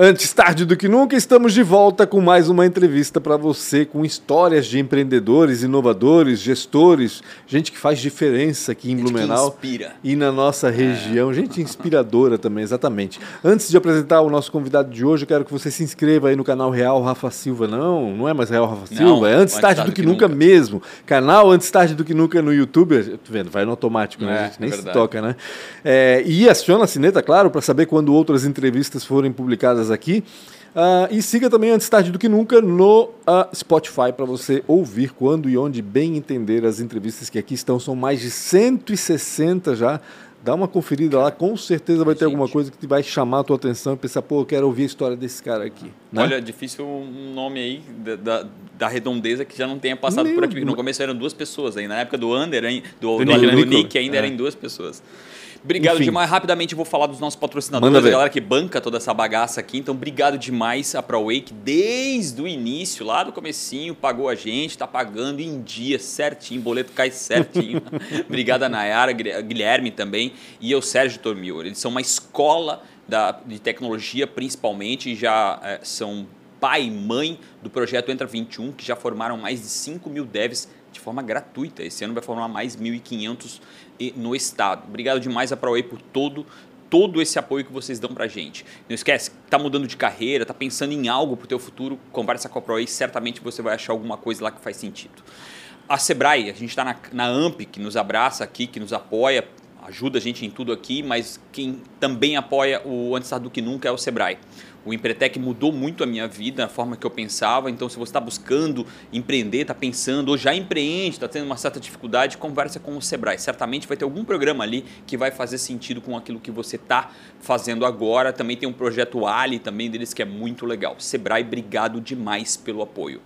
Antes tarde do que nunca, estamos de volta com mais uma entrevista para você com histórias de empreendedores, inovadores, gestores, gente que faz diferença aqui em gente Blumenau e na nossa região, é. gente inspiradora também, exatamente. Antes de apresentar o nosso convidado de hoje, eu quero que você se inscreva aí no canal Real Rafa Silva. Não, não é mais Real Rafa Silva, não, é Antes tarde, tarde do que, que nunca, nunca, mesmo. Canal Antes tarde do que nunca no YouTube. Tô vendo, vai no automático, né? É, a gente nem é se toca, né? É, e aciona a sineta, claro, para saber quando outras entrevistas forem publicadas aqui. Uh, e siga também Antes Tarde do Que Nunca no uh, Spotify para você ouvir quando e onde bem entender as entrevistas que aqui estão. São mais de 160 já. Dá uma conferida lá, com certeza vai ter Gente. alguma coisa que vai chamar a tua atenção e pensar, pô, eu quero ouvir a história desse cara aqui. Né? Olha, difícil um nome aí da, da, da, redondeza que já não tenha passado por aqui. No começo eram duas pessoas aí. Na época do Under, do, do, do, do Nick, ainda é. eram duas pessoas. Obrigado Enfim. demais. Rapidamente eu vou falar dos nossos patrocinadores, a galera que banca toda essa bagaça aqui. Então, obrigado demais a ProWake, desde o início, lá do comecinho, pagou a gente, está pagando em dia, certinho, boleto cai certinho. obrigado a Nayara, Guilherme também e eu, Sérgio Tormio. Eles são uma escola da, de tecnologia, principalmente, já é, são pai e mãe do projeto Entra 21, que já formaram mais de 5 mil devs de forma gratuita. Esse ano vai formar mais 1.500 no estado. Obrigado demais a ProWay por todo todo esse apoio que vocês dão para a gente. Não esquece, tá mudando de carreira, tá pensando em algo para o teu futuro, conversa com a ProWay, certamente você vai achar alguma coisa lá que faz sentido. A Sebrae, a gente está na, na AMP, que nos abraça aqui, que nos apoia, ajuda a gente em tudo aqui, mas quem também apoia o Antes do que Nunca é o Sebrae. O Empretec mudou muito a minha vida, a forma que eu pensava. Então, se você está buscando empreender, está pensando, ou já empreende, está tendo uma certa dificuldade, conversa com o Sebrae. Certamente vai ter algum programa ali que vai fazer sentido com aquilo que você está fazendo agora. Também tem um projeto Ali também deles que é muito legal. Sebrae, obrigado demais pelo apoio.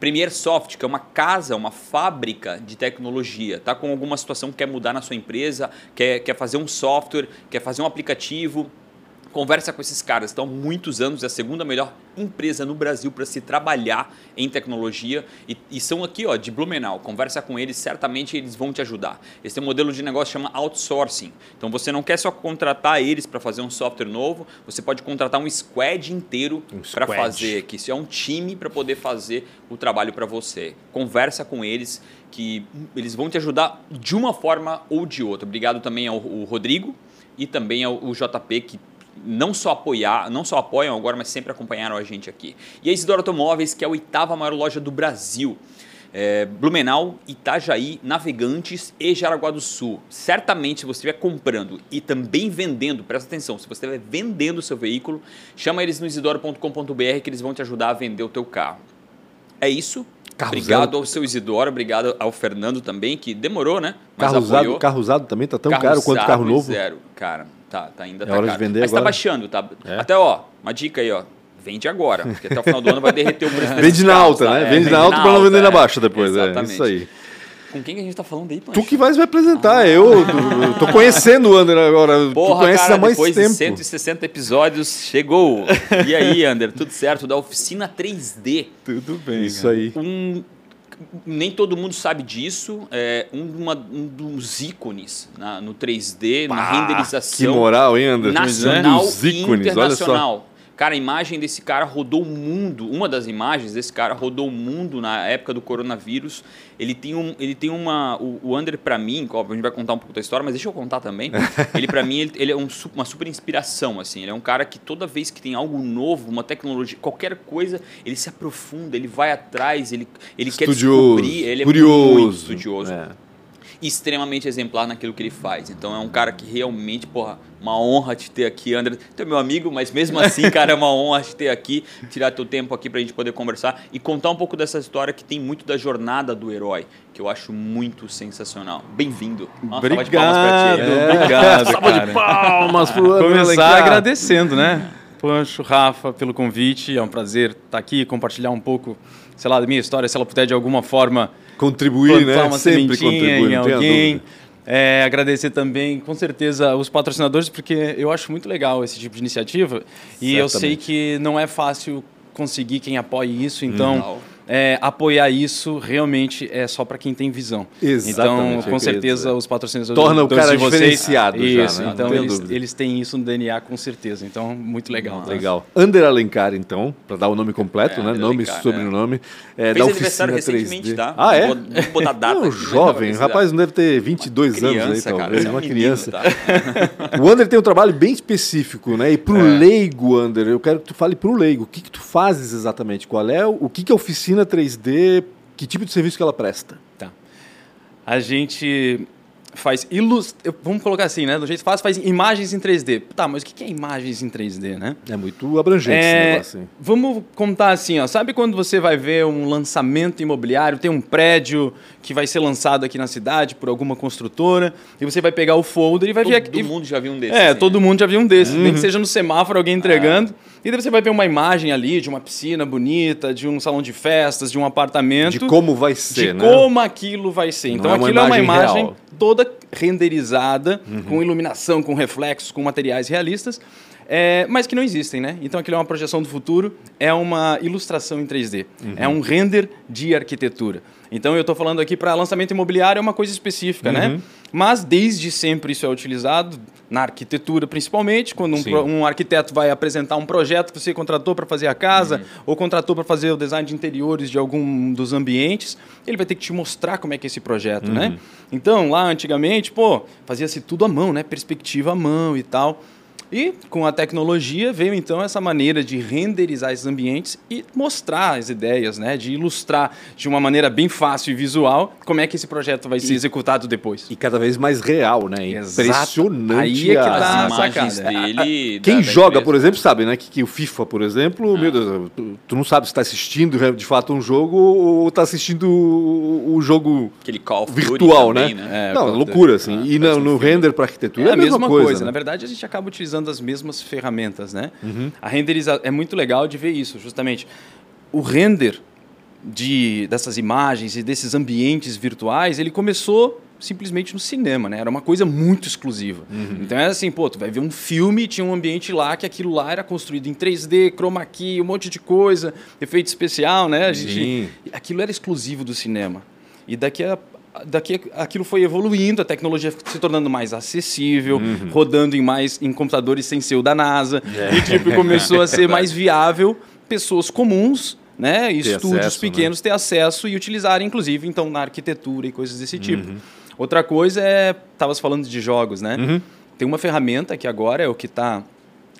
Premier Soft, que é uma casa, uma fábrica de tecnologia, tá com alguma situação que quer mudar na sua empresa, quer, quer fazer um software, quer fazer um aplicativo, Conversa com esses caras, estão há muitos anos, é a segunda melhor empresa no Brasil para se trabalhar em tecnologia e, e, são aqui ó, de Blumenau. Conversa com eles, certamente eles vão te ajudar. Esse modelo de negócio chama outsourcing. Então você não quer só contratar eles para fazer um software novo, você pode contratar um squad inteiro um para fazer, que isso é um time para poder fazer o trabalho para você. Conversa com eles que eles vão te ajudar de uma forma ou de outra. Obrigado também ao, ao Rodrigo e também ao, ao JP que não só apoiar, não só apoiam agora, mas sempre acompanharam a gente aqui. E a Isidoro Automóveis, que é a oitava maior loja do Brasil. É, Blumenau, Itajaí, Navegantes e Jaraguá do Sul. Certamente, se você estiver comprando e também vendendo, presta atenção, se você estiver vendendo o seu veículo, chama eles no isidoro.com.br que eles vão te ajudar a vender o teu carro. É isso. Carro obrigado zero. ao seu Isidoro, obrigado ao Fernando também, que demorou, né? Mas carro, usado, carro usado também tá tão carro caro quanto carro novo. Zero, cara. Tá, tá ainda é tá hora caro. de vender Mas tá agora. tá baixando, tá? É? Até, ó, uma dica aí, ó. Vende agora, porque até o final do ano vai derreter o preço Vende na alta, né? É, vende, na alta para não vender na baixa depois. É isso aí. Com quem que a gente tá falando aí, Pancho? Tu que vais vai apresentar. Ah. Eu, eu tô conhecendo o Ander agora. Porra, tu conheces cara, há mais depois tempo. de 160 episódios, chegou. E aí, Ander, tudo certo? Da oficina 3D. Tudo bem. Isso cara. aí. Um nem todo mundo sabe disso. É uma, um dos ícones na, no 3D, Pá, na renderização. Que moral, hein, Anderson? Nacional é? e internacional. Cara, a imagem desse cara rodou o mundo. Uma das imagens desse cara rodou o mundo na época do coronavírus. Ele tem, um, ele tem uma. O, o Under, para mim, óbvio, a gente vai contar um pouco da história, mas deixa eu contar também. ele, para mim, ele, ele é um, uma super inspiração. assim. Ele é um cara que toda vez que tem algo novo, uma tecnologia, qualquer coisa, ele se aprofunda, ele vai atrás, ele, ele quer descobrir. Ele é curioso. muito estudioso. É extremamente exemplar naquilo que ele faz. Então é um cara que realmente, porra, uma honra te ter aqui, André. Tu é meu amigo, mas mesmo assim, cara, é uma honra te ter aqui, tirar teu tempo aqui pra gente poder conversar e contar um pouco dessa história que tem muito da jornada do herói, que eu acho muito sensacional. Bem-vindo. Obrigado, de palmas pra ti. Obrigado, Salva de palmas pro Começar agradecendo, né? Pancho, Rafa, pelo convite. É um prazer estar aqui, compartilhar um pouco, sei lá, da minha história, se ela puder de alguma forma contribuir, né? Uma Sempre contribuir, em alguém. É, agradecer também, com certeza, os patrocinadores, porque eu acho muito legal esse tipo de iniciativa. E Certamente. eu sei que não é fácil conseguir quem apoie isso, então. Não é, apoiar isso realmente é só para quem tem visão. Exatamente. Então, com certeza, os patrocinadores Torna o cara de vocês, diferenciado isso, já, né? Então, eles, eles, têm isso no DNA, com certeza. Então, muito legal. Ah, legal. Ander Alencar, então, para dar o nome completo, é, né? Nome e sobrenome. É. É, Fez da aniversário recentemente, 3D. tá? Ah, é? Vou, botar data. Não, jovem. Rapaz, não deve ter 22 criança, anos aí, talvez. Cara, uma criança. Tá? o Ander tem um trabalho bem específico, né? E pro é. leigo, Ander, eu quero que tu fale pro leigo. O que, que tu fazes exatamente? Qual é o, o que, que é oficina 3D? Que tipo de serviço que ela presta? Tá. A gente faz ilust... vamos colocar assim, né? Do jeito fácil, faz imagens em 3D. Tá, mas o que é imagens em 3D, né? É muito abrangente é... esse negócio. Vamos contar assim, ó. Sabe quando você vai ver um lançamento imobiliário, tem um prédio que vai ser lançado aqui na cidade por alguma construtora, e você vai pegar o folder e vai todo ver... Todo mundo já viu um desses. É, assim, todo né? mundo já viu um desses. Uhum. Nem que seja no semáforo alguém entregando. Ah. E daí você vai ver uma imagem ali de uma piscina bonita, de um salão de festas, de um apartamento. De como vai ser, de né? como aquilo vai ser. Então é aquilo é uma imagem real. toda renderizada, uhum. com iluminação, com reflexos, com materiais realistas. É, mas que não existem, né? Então aquilo é uma projeção do futuro, é uma ilustração em 3D, uhum. é um render de arquitetura. Então eu estou falando aqui para lançamento imobiliário é uma coisa específica, né? uhum. né? Mas desde sempre isso é utilizado na arquitetura, principalmente, quando um, um arquiteto vai apresentar um projeto que você contratou para fazer a casa uhum. ou contratou para fazer o design de interiores de algum dos ambientes, ele vai ter que te mostrar como é que é esse projeto, né? Uhum. Então, lá antigamente, pô, fazia-se tudo à mão, né? Perspectiva à mão e tal. E com a tecnologia veio então essa maneira de renderizar esses ambientes e mostrar as ideias, né? de ilustrar de uma maneira bem fácil e visual como é que esse projeto vai e, ser executado depois. E cada vez mais real, né? Impressionante. Aí é que tá as imagens dele. Quem joga, por exemplo, sabe, né? Que, que o FIFA, por exemplo, ah. meu Deus, tu, tu, não sabe se está assistindo de fato um jogo ou está assistindo o, o, jogo Aquele call virtual, né? também, né? né? É, não, loucura, assim. Ah, e no, no render para arquitetura é, é a mesma, mesma coisa. coisa. Né? Na verdade, a gente acaba utilizando utilizando as mesmas ferramentas, né? Uhum. A renderização é muito legal de ver isso, justamente. O render de dessas imagens e desses ambientes virtuais, ele começou simplesmente no cinema, né? Era uma coisa muito exclusiva. Uhum. Então era assim, pô, tu vai ver um filme, tinha um ambiente lá que aquilo lá era construído em 3D, chroma key, um monte de coisa, efeito especial, né? A gente, Sim. aquilo era exclusivo do cinema. E daqui a daqui aquilo foi evoluindo, a tecnologia se tornando mais acessível, uhum. rodando em mais em computadores sem ser o da NASA, é. e tipo começou a ser mais viável pessoas comuns, né, e estúdios acesso, né? pequenos né? ter acesso e utilizarem inclusive então na arquitetura e coisas desse tipo. Uhum. Outra coisa é, estavas falando de jogos, né? Uhum. Tem uma ferramenta que agora é o que está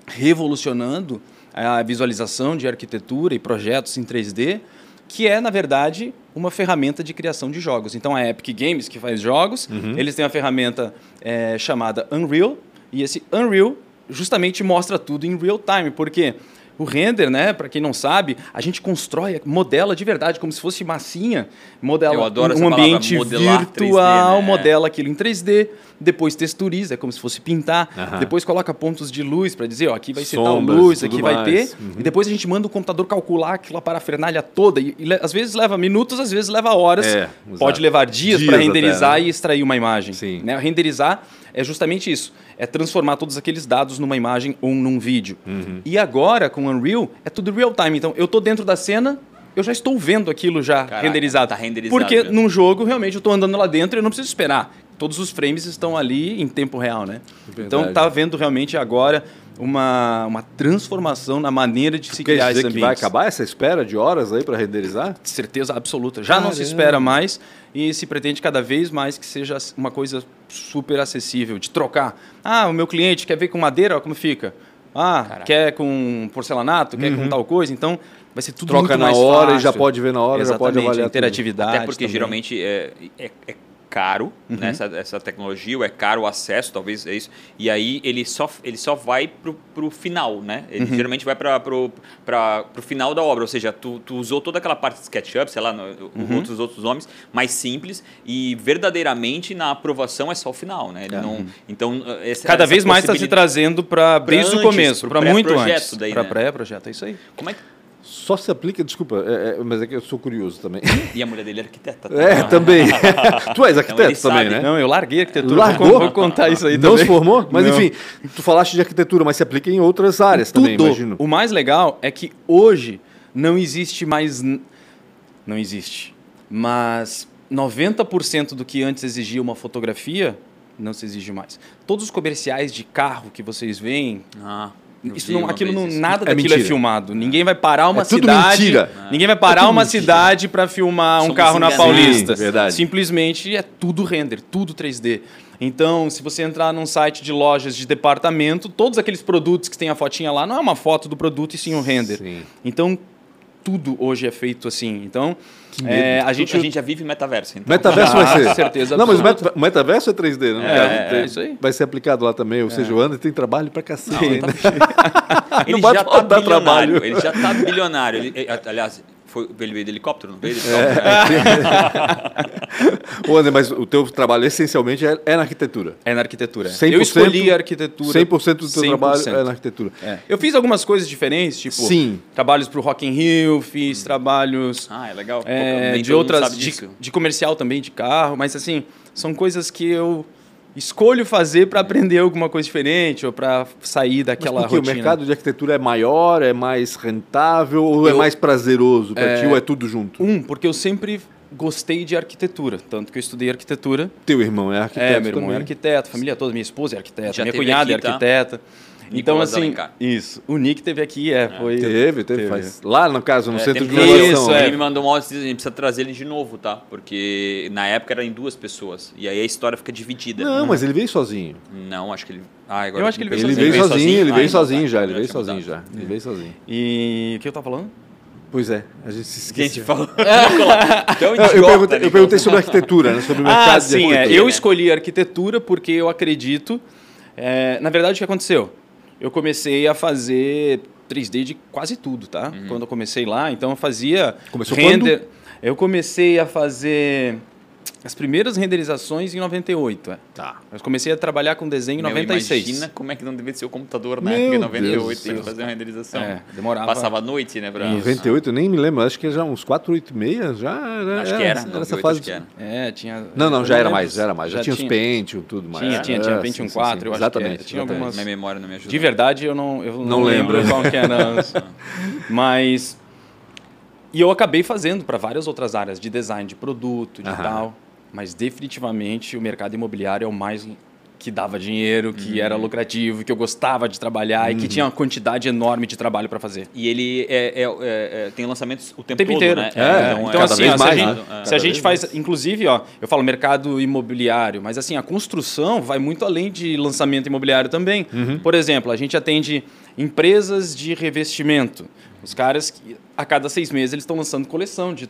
revolucionando a visualização de arquitetura e projetos em 3D, que é, na verdade, uma ferramenta de criação de jogos. Então, a Epic Games, que faz jogos, uhum. eles têm uma ferramenta é, chamada Unreal, e esse Unreal justamente mostra tudo em real time, porque o render, né, para quem não sabe, a gente constrói, modela de verdade, como se fosse massinha, modela um ambiente virtual, 3D, né? modela aquilo em 3D, depois texturiza, é como se fosse pintar, depois coloca pontos de luz para dizer, ó, aqui vai ser tal luz, aqui mais. vai ter, uhum. e depois a gente manda o computador calcular aquela parafernália toda, e, e, às vezes leva minutos, às vezes leva horas, é, pode levar dias, dias para renderizar até, né? e extrair uma imagem. Sim. Né? Renderizar é justamente isso, é transformar todos aqueles dados numa imagem ou num vídeo. Uhum. E agora, com o Unreal, é tudo real time, então eu estou dentro da cena, eu já estou vendo aquilo já Caraca, renderizado. Tá renderizado. Porque mesmo. num jogo, realmente, eu estou andando lá dentro e eu não preciso esperar todos os frames estão ali em tempo real, né? Verdade. Então tá vendo realmente agora uma, uma transformação na maneira de se Quer criar dizer esses ambientes. que vai acabar essa espera de horas aí para renderizar? Certeza absoluta. Já Caramba. não se espera mais e se pretende cada vez mais que seja uma coisa super acessível de trocar. Ah, o meu cliente quer ver com madeira, como fica? Ah, Caraca. quer com porcelanato, quer uhum. com tal coisa, então vai ser tudo Troca muito na hora fácil. e já pode ver na hora, Exatamente, já pode avaliar interatividade. Até porque também. geralmente é, é, é caro, uhum. né, essa, essa tecnologia, ou é caro o acesso, talvez é isso. E aí ele só, ele só vai pro, pro final, né? Ele uhum. geralmente vai para pro final da obra, ou seja, tu, tu usou toda aquela parte de SketchUp, sei lá, no, uhum. outros outros nomes, mais simples e verdadeiramente na aprovação é só o final, né? Ele não, então essa, cada essa vez mais está se trazendo para desde o começo, para muito antes, para né? pré-projeto, é isso aí. Como é que só se aplica, desculpa, é, é, mas é que eu sou curioso também. E a mulher dele é arquiteta. É, também. tu és arquiteto então, também, né? Não, eu larguei arquitetura. Largou? Vou contar isso aí Não também. se formou? Mas Não. enfim, tu falaste de arquitetura, mas se aplica em outras áreas Tudo. também, imagino. O mais legal é que hoje não existe mais Não existe. Mas 90% do que antes exigia uma fotografia não se exige mais. Todos os comerciais de carro que vocês veem. Ah. Isso não, aquilo não, nada é daquilo é mentira. é filmado. Ninguém vai parar uma é cidade. Mentira. Ninguém vai parar é uma mentira. cidade para filmar Somos um carro na Paulista. Sim, verdade. Simplesmente é tudo render, tudo 3D. Então, se você entrar num site de lojas de departamento, todos aqueles produtos que tem a fotinha lá não é uma foto do produto e sim um render. Sim. Então, tudo hoje é feito assim. Então, é, a, gente, a gente já vive metaverso. Então. Metaverso vai ser. certeza. Não, mas o metaverso é 3D, né? É, é, é, isso aí. Vai ser aplicado lá também. Ou seja, o André tem trabalho pra cacete. Não, tá... ele, já tá trabalho. ele já tá bilionário. Ele, aliás, foi, ele veio de helicóptero, não veio de helicóptero? É. Ô, André, mas o teu trabalho essencialmente é, é na arquitetura. É na arquitetura. 100%, eu escolhi a arquitetura. 100% do teu 100%. trabalho é na arquitetura. É. Eu fiz algumas coisas diferentes, tipo Sim. trabalhos para o Rock in Rio, fiz hum. trabalhos ah, é legal. É, de outras de, de comercial também de carro, mas assim são coisas que eu escolho fazer para aprender alguma coisa diferente ou para sair daquela Mas rotina. o mercado de arquitetura é maior, é mais rentável ou é eu, é mais prazeroso para é, ti ou é tudo junto? Um, porque eu sempre gostei de arquitetura, tanto que eu estudei arquitetura. Teu irmão é arquiteto É, meu irmão é também. é arquiteto, família toda, minha esposa é arquiteta, Já minha cunhada é aqui, é arquiteta. Tá? Então, assim, isso. O Nick teve aqui, é, é. foi... Teve, teve, teve. Faz, lá no caso, no é, centro de. Isso, é. Ele me mandou uma hora, a gente precisa trazer ele de novo, tá? Porque na época era em duas pessoas. E aí a história fica dividida. Não, hum. mas ele veio sozinho. Não, acho que ele... Ah, agora eu acho que ele veio ele sozinho. Veio sozinho. Ele veio sozinho, já, ele veio sozinho já. Ele veio sozinho. E o que eu tava falando? Pois é, a gente se esqueceu. Quem te falou? então, eu, perguntei, eu perguntei sobre arquitetura, né, sobre o mercado ah, sim, é. Eu escolhi arquitetura porque eu acredito... É, na verdade, o que aconteceu? Eu comecei a fazer 3D de quase tudo, tá? Uhum. Quando eu comecei lá, então eu fazia Começou render. Quando? Eu comecei a fazer as primeiras renderizações em 98. É. Tá. Eu comecei a trabalhar com desenho em Meu, 96. Imagina como é que não devia ser o computador na época, em 98, tem que fazer uma renderização. É, demorava. Passava a noite, né? Pra... Em 98, eu nem me lembro, acho que já uns 4, 8 e meia, já era. Acho que era, era essa fase. Que era. É, tinha. Não, não, já era mais, já era mais. Já, já tinha, tinha os Pentium, tudo mais. Tinha, tinha, tinha Pentium 4, sim, eu exatamente, Tinha algumas. Minha memória não me ajuda. De verdade, eu não, eu não, não lembro qual que era. Mas. E eu acabei fazendo para várias outras áreas de design de produto, de tal mas definitivamente o mercado imobiliário é o mais que dava dinheiro, que uhum. era lucrativo, que eu gostava de trabalhar uhum. e que uhum. tinha uma quantidade enorme de trabalho para fazer. E ele é, é, é, é, tem lançamentos o tempo, o tempo todo, inteiro. Né? É, então, então assim, ó, se, a gente, se a gente faz, mais. inclusive, ó, eu falo mercado imobiliário, mas assim a construção vai muito além de lançamento imobiliário também. Uhum. Por exemplo, a gente atende empresas de revestimento. Os caras que a cada seis meses eles estão lançando coleção de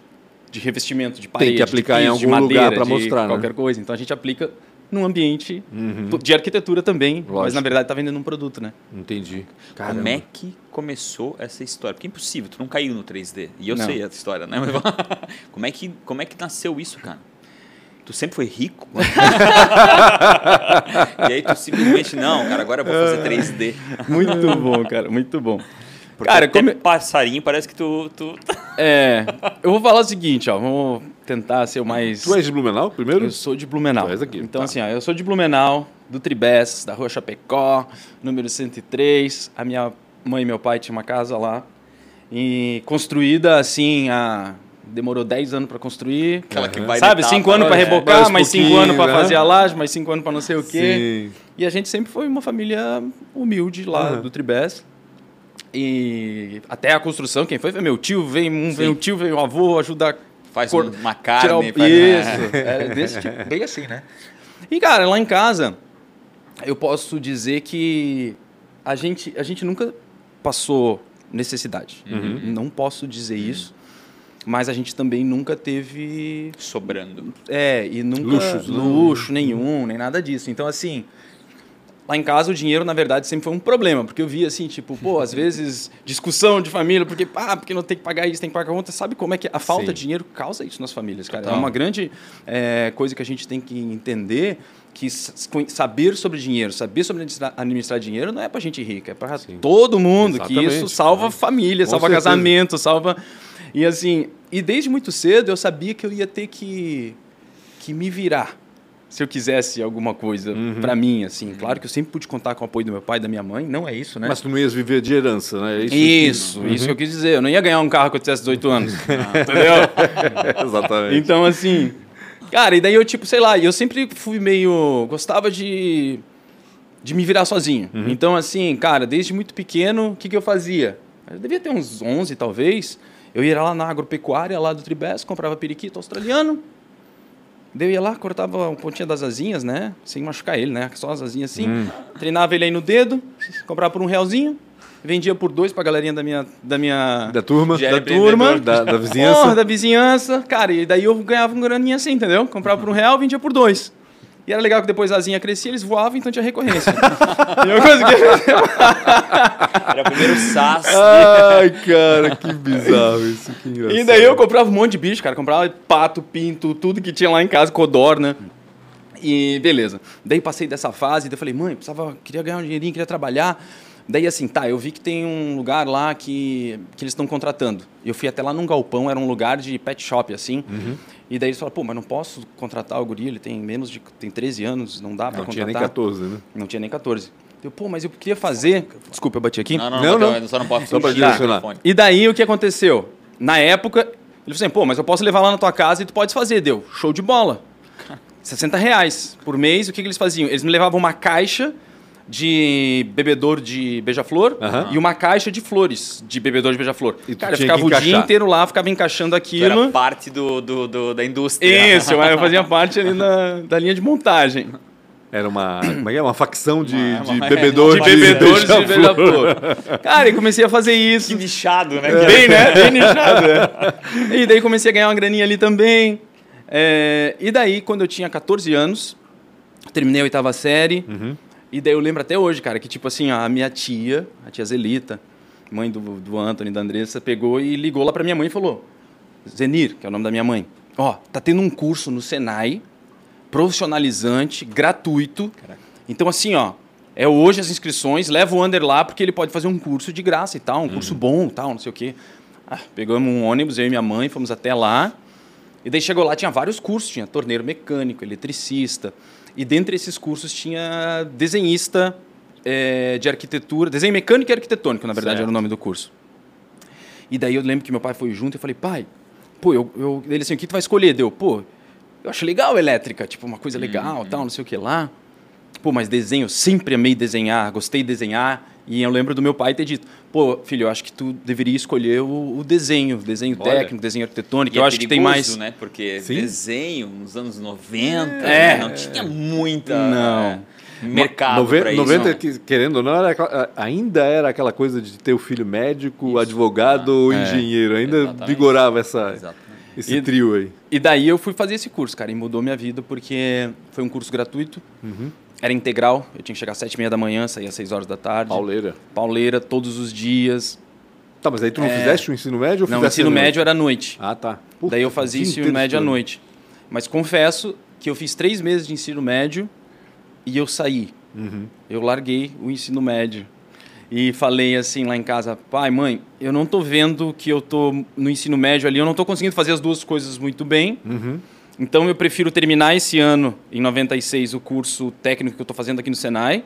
de revestimento de parede, Tem que aplicar piso, em algum madeira, lugar para mostrar, né? qualquer coisa. Então a gente aplica num ambiente uhum. de arquitetura também, Lógico. mas na verdade está vendendo um produto, né? Entendi. Caramba. Como é que começou essa história? Porque é impossível, tu não caiu no 3D. E eu não. sei essa história, né? como, é que, como é que nasceu isso, cara? Tu sempre foi rico? e aí tu simplesmente, não, cara, agora eu vou fazer 3D. Muito bom, cara, muito bom. Porque Cara, como passarinho parece que tu, tu. É. Eu vou falar o seguinte, ó. Vamos tentar ser o mais. Tu és de Blumenau primeiro? Eu sou de Blumenau. Tu és aqui. Então, tá. assim, ó, eu sou de Blumenau, do Tribés, da rua Chapecó, número 103. A minha mãe e meu pai tinham uma casa lá. E construída assim, a demorou 10 anos para construir. Aquela que vai Sabe, 5 anos para rebocar, mais 5 anos para né? fazer a laje, mais 5 anos para não sei o quê. Sim. E a gente sempre foi uma família humilde lá uhum. do Tribés. E até a construção, quem foi? Foi meu tio, vem um, vem o tio, vem o avô, ajuda Faz cor... uma carne. O... Faz... Isso, é desse tipo, bem assim, né? E, cara, lá em casa, eu posso dizer que a gente, a gente nunca passou necessidade. Uhum. Não posso dizer uhum. isso. Mas a gente também nunca teve. Sobrando. É, e nunca. Luxos, né? luxo nenhum, nem nada disso. Então, assim, Lá em casa o dinheiro, na verdade, sempre foi um problema, porque eu via assim, tipo, pô, às vezes discussão de família, porque, ah, porque não tem que pagar isso, tem que pagar conta. Sabe como é que a falta Sim. de dinheiro causa isso nas famílias, cara? Total. É uma grande é, coisa que a gente tem que entender que saber sobre dinheiro, saber sobre administrar, dinheiro não é para gente rica, é para todo mundo, Exatamente. que isso salva família, Com salva certeza. casamento, salva... E assim, e desde muito cedo eu sabia que eu ia ter que, que me virar se eu quisesse alguma coisa uhum. para mim, assim. Claro que eu sempre pude contar com o apoio do meu pai e da minha mãe, não é isso, né? Mas tu não ias viver de herança, né? É isso, isso, que... isso que eu quis dizer. Eu não ia ganhar um carro quando eu tivesse 18 anos, entendeu? Exatamente. Então, assim, cara, e daí eu, tipo, sei lá, eu sempre fui meio... Gostava de, de me virar sozinho. Uhum. Então, assim, cara, desde muito pequeno, o que, que eu fazia? Eu devia ter uns 11, talvez. Eu ia lá na agropecuária, lá do Tribés, comprava periquito australiano, Daí eu ia lá, cortava um pontinha das asinhas, né? Sem machucar ele, né? Só as asinhas assim. Hum. Treinava ele aí no dedo, comprava por um realzinho, vendia por dois pra galerinha da minha. Da, minha, da turma. Da turma. Da, da vizinhança. Oh, da vizinhança. Cara, e daí eu ganhava um graninha assim, entendeu? Comprava por um real, vendia por dois. E era legal que depois a asinha crescia, eles voavam, então tinha recorrência. e eu conseguia... era o primeiro SAS. Ai, cara, que bizarro isso, que engraçado. E daí eu comprava um monte de bicho, cara. Comprava pato, pinto, tudo que tinha lá em casa, codorna. E beleza. Daí passei dessa fase, daí eu falei, mãe, precisava, queria ganhar um dinheirinho, queria trabalhar. Daí assim, tá, eu vi que tem um lugar lá que, que eles estão contratando. Eu fui até lá num galpão, era um lugar de pet shop, assim. Uhum. E daí eles falaram, pô, mas não posso contratar o guri, ele tem menos de. tem 13 anos, não dá para contratar. Não tinha nem 14, né? Não tinha nem 14. Eu, pô, mas eu queria fazer. Desculpa, eu bati aqui. Não, não, não. não, não. Só não pode só para direcionar. E daí o que aconteceu? Na época, ele falou assim, pô, mas eu posso levar lá na tua casa e tu pode fazer. Deu, show de bola. 60 reais por mês, o que, que eles faziam? Eles me levavam uma caixa de bebedor de beija-flor uhum. e uma caixa de flores de bebedor de beija-flor. Cara, eu ficava o dia inteiro lá, ficava encaixando aquilo. Tu era parte do, do, do, da indústria. Isso, eu fazia parte ali na, da linha de montagem. Era uma, uma, é, uma facção de, uma, de bebedor de, de, bebedores de beija-flor. Cara, e comecei a fazer isso. Que nichado, né? É. Bem, né? Bem nichado. É. E daí comecei a ganhar uma graninha ali também. É, e daí, quando eu tinha 14 anos, terminei a oitava série. Uhum. E daí eu lembro até hoje, cara, que tipo assim, a minha tia, a tia Zelita, mãe do, do Anthony, da Andressa, pegou e ligou lá para minha mãe e falou: Zenir, que é o nome da minha mãe, ó, tá tendo um curso no Senai, profissionalizante, gratuito. Caraca. Então, assim, ó, é hoje as inscrições, leva o Ander lá porque ele pode fazer um curso de graça e tal, um curso uhum. bom tal, não sei o quê. Ah, pegamos um ônibus, eu e minha mãe, fomos até lá. E daí chegou lá, tinha vários cursos, tinha torneiro mecânico, eletricista, e dentre esses cursos tinha desenhista é, de arquitetura, desenho mecânico e arquitetônico, na verdade, certo. era o nome do curso. E daí eu lembro que meu pai foi junto e falei, pai, pô, eu, eu, ele assim, o que tu vai escolher? Deu, pô, eu acho legal elétrica, tipo, uma coisa legal, uhum. tal, não sei o que lá. Pô, mas desenho, sempre amei desenhar, gostei de desenhar. E eu lembro do meu pai ter dito: pô, filho, eu acho que tu deveria escolher o, o desenho, desenho Olha, técnico, desenho arquitetônico. Eu é acho que tem mais. né? Porque Sim? desenho nos anos 90 é. não tinha muita. Não. É, mercado 90, isso. 90 querendo ou não, era, ainda era aquela coisa de ter o filho médico, isso. advogado, ah, engenheiro. Ainda exatamente. vigorava essa, exatamente. esse e, trio aí. E daí eu fui fazer esse curso, cara, e mudou minha vida porque foi um curso gratuito. Uhum. Era integral, eu tinha que chegar às sete e meia da manhã, sair às seis horas da tarde. Pauleira. Pauleira, todos os dias. Tá, mas aí tu não é... fizeste o ensino médio ou Não, o ensino médio era à noite. Ah, tá. Puta, Daí eu fazia ensino médio à noite. Mas confesso que eu fiz três meses de ensino médio e eu saí. Uhum. Eu larguei o ensino médio. E falei assim lá em casa, pai, mãe, eu não tô vendo que eu tô no ensino médio ali, eu não tô conseguindo fazer as duas coisas muito bem. Uhum. Então eu prefiro terminar esse ano, em 96, o curso técnico que eu estou fazendo aqui no Senai.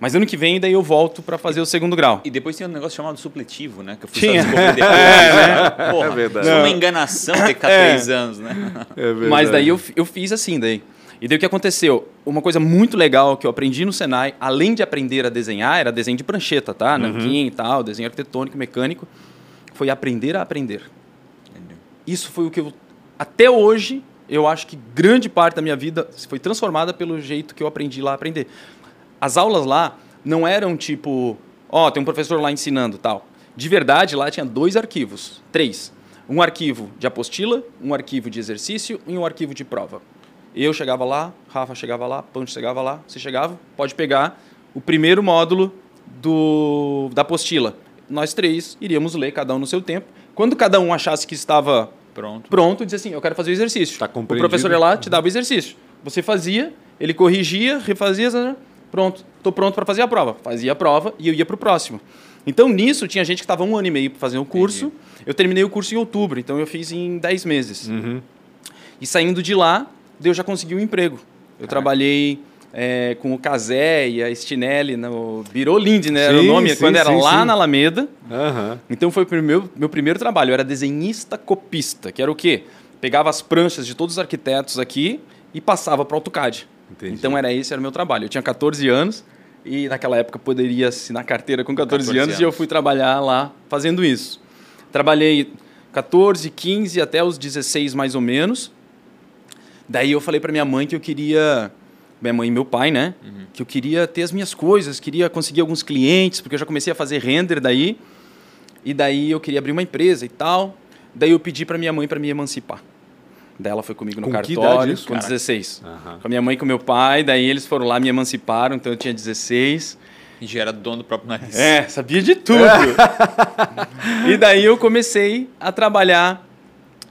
Mas ano que vem, daí eu volto para fazer o segundo grau. E depois tem um negócio chamado supletivo, né? Que eu fui Tinha. descobrir depois. é, né? Porra, é verdade. É uma enganação ter que ficar é. três anos, né? É verdade. Mas daí eu, eu fiz assim, daí. E daí o que aconteceu? Uma coisa muito legal que eu aprendi no Senai, além de aprender a desenhar, era desenho de prancheta, tá? Uhum. Nanquim e tal, desenho arquitetônico, mecânico, foi aprender a aprender. Isso foi o que eu, até hoje, eu acho que grande parte da minha vida foi transformada pelo jeito que eu aprendi lá a aprender. As aulas lá não eram tipo, ó, oh, tem um professor lá ensinando tal. De verdade, lá tinha dois arquivos, três. Um arquivo de apostila, um arquivo de exercício e um arquivo de prova. Eu chegava lá, Rafa chegava lá, Pancho chegava lá, você chegava, pode pegar o primeiro módulo do, da apostila. Nós três iríamos ler, cada um no seu tempo. Quando cada um achasse que estava Pronto. Pronto, diz assim, eu quero fazer o exercício. Tá o professor ia lá, te dava o exercício. Você fazia, ele corrigia, refazia, pronto, estou pronto para fazer a prova. Fazia a prova e eu ia para o próximo. Então, nisso, tinha gente que estava um ano e meio para fazer o curso. Entendi. Eu terminei o curso em outubro, então eu fiz em 10 meses. Uhum. E saindo de lá, eu já consegui um emprego. Eu trabalhei é, com o Casé e a Stinelli no Biro Lind, né? Sim, era o nome, sim, quando sim, era lá na Alameda. Uhum. Então foi o meu, meu primeiro trabalho. Eu era desenhista copista, que era o quê? Pegava as pranchas de todos os arquitetos aqui e passava para o AutoCAD. Entendi. Então era esse era o meu trabalho. Eu tinha 14 anos e naquela época poderia assinar carteira com 14, 14 anos, anos, e eu fui trabalhar lá fazendo isso. Trabalhei 14, 15 até os 16 mais ou menos. Daí eu falei para minha mãe que eu queria minha mãe e meu pai, né? Uhum. Que eu queria ter as minhas coisas, queria conseguir alguns clientes, porque eu já comecei a fazer render daí. E daí eu queria abrir uma empresa e tal. Daí eu pedi para minha mãe para me emancipar. Daí ela foi comigo no com cartório, com Caraca. 16. Uhum. Com a minha mãe e com meu pai, daí eles foram lá, me emanciparam, então eu tinha 16. E já era dono do próprio nariz. É, sabia de tudo. e daí eu comecei a trabalhar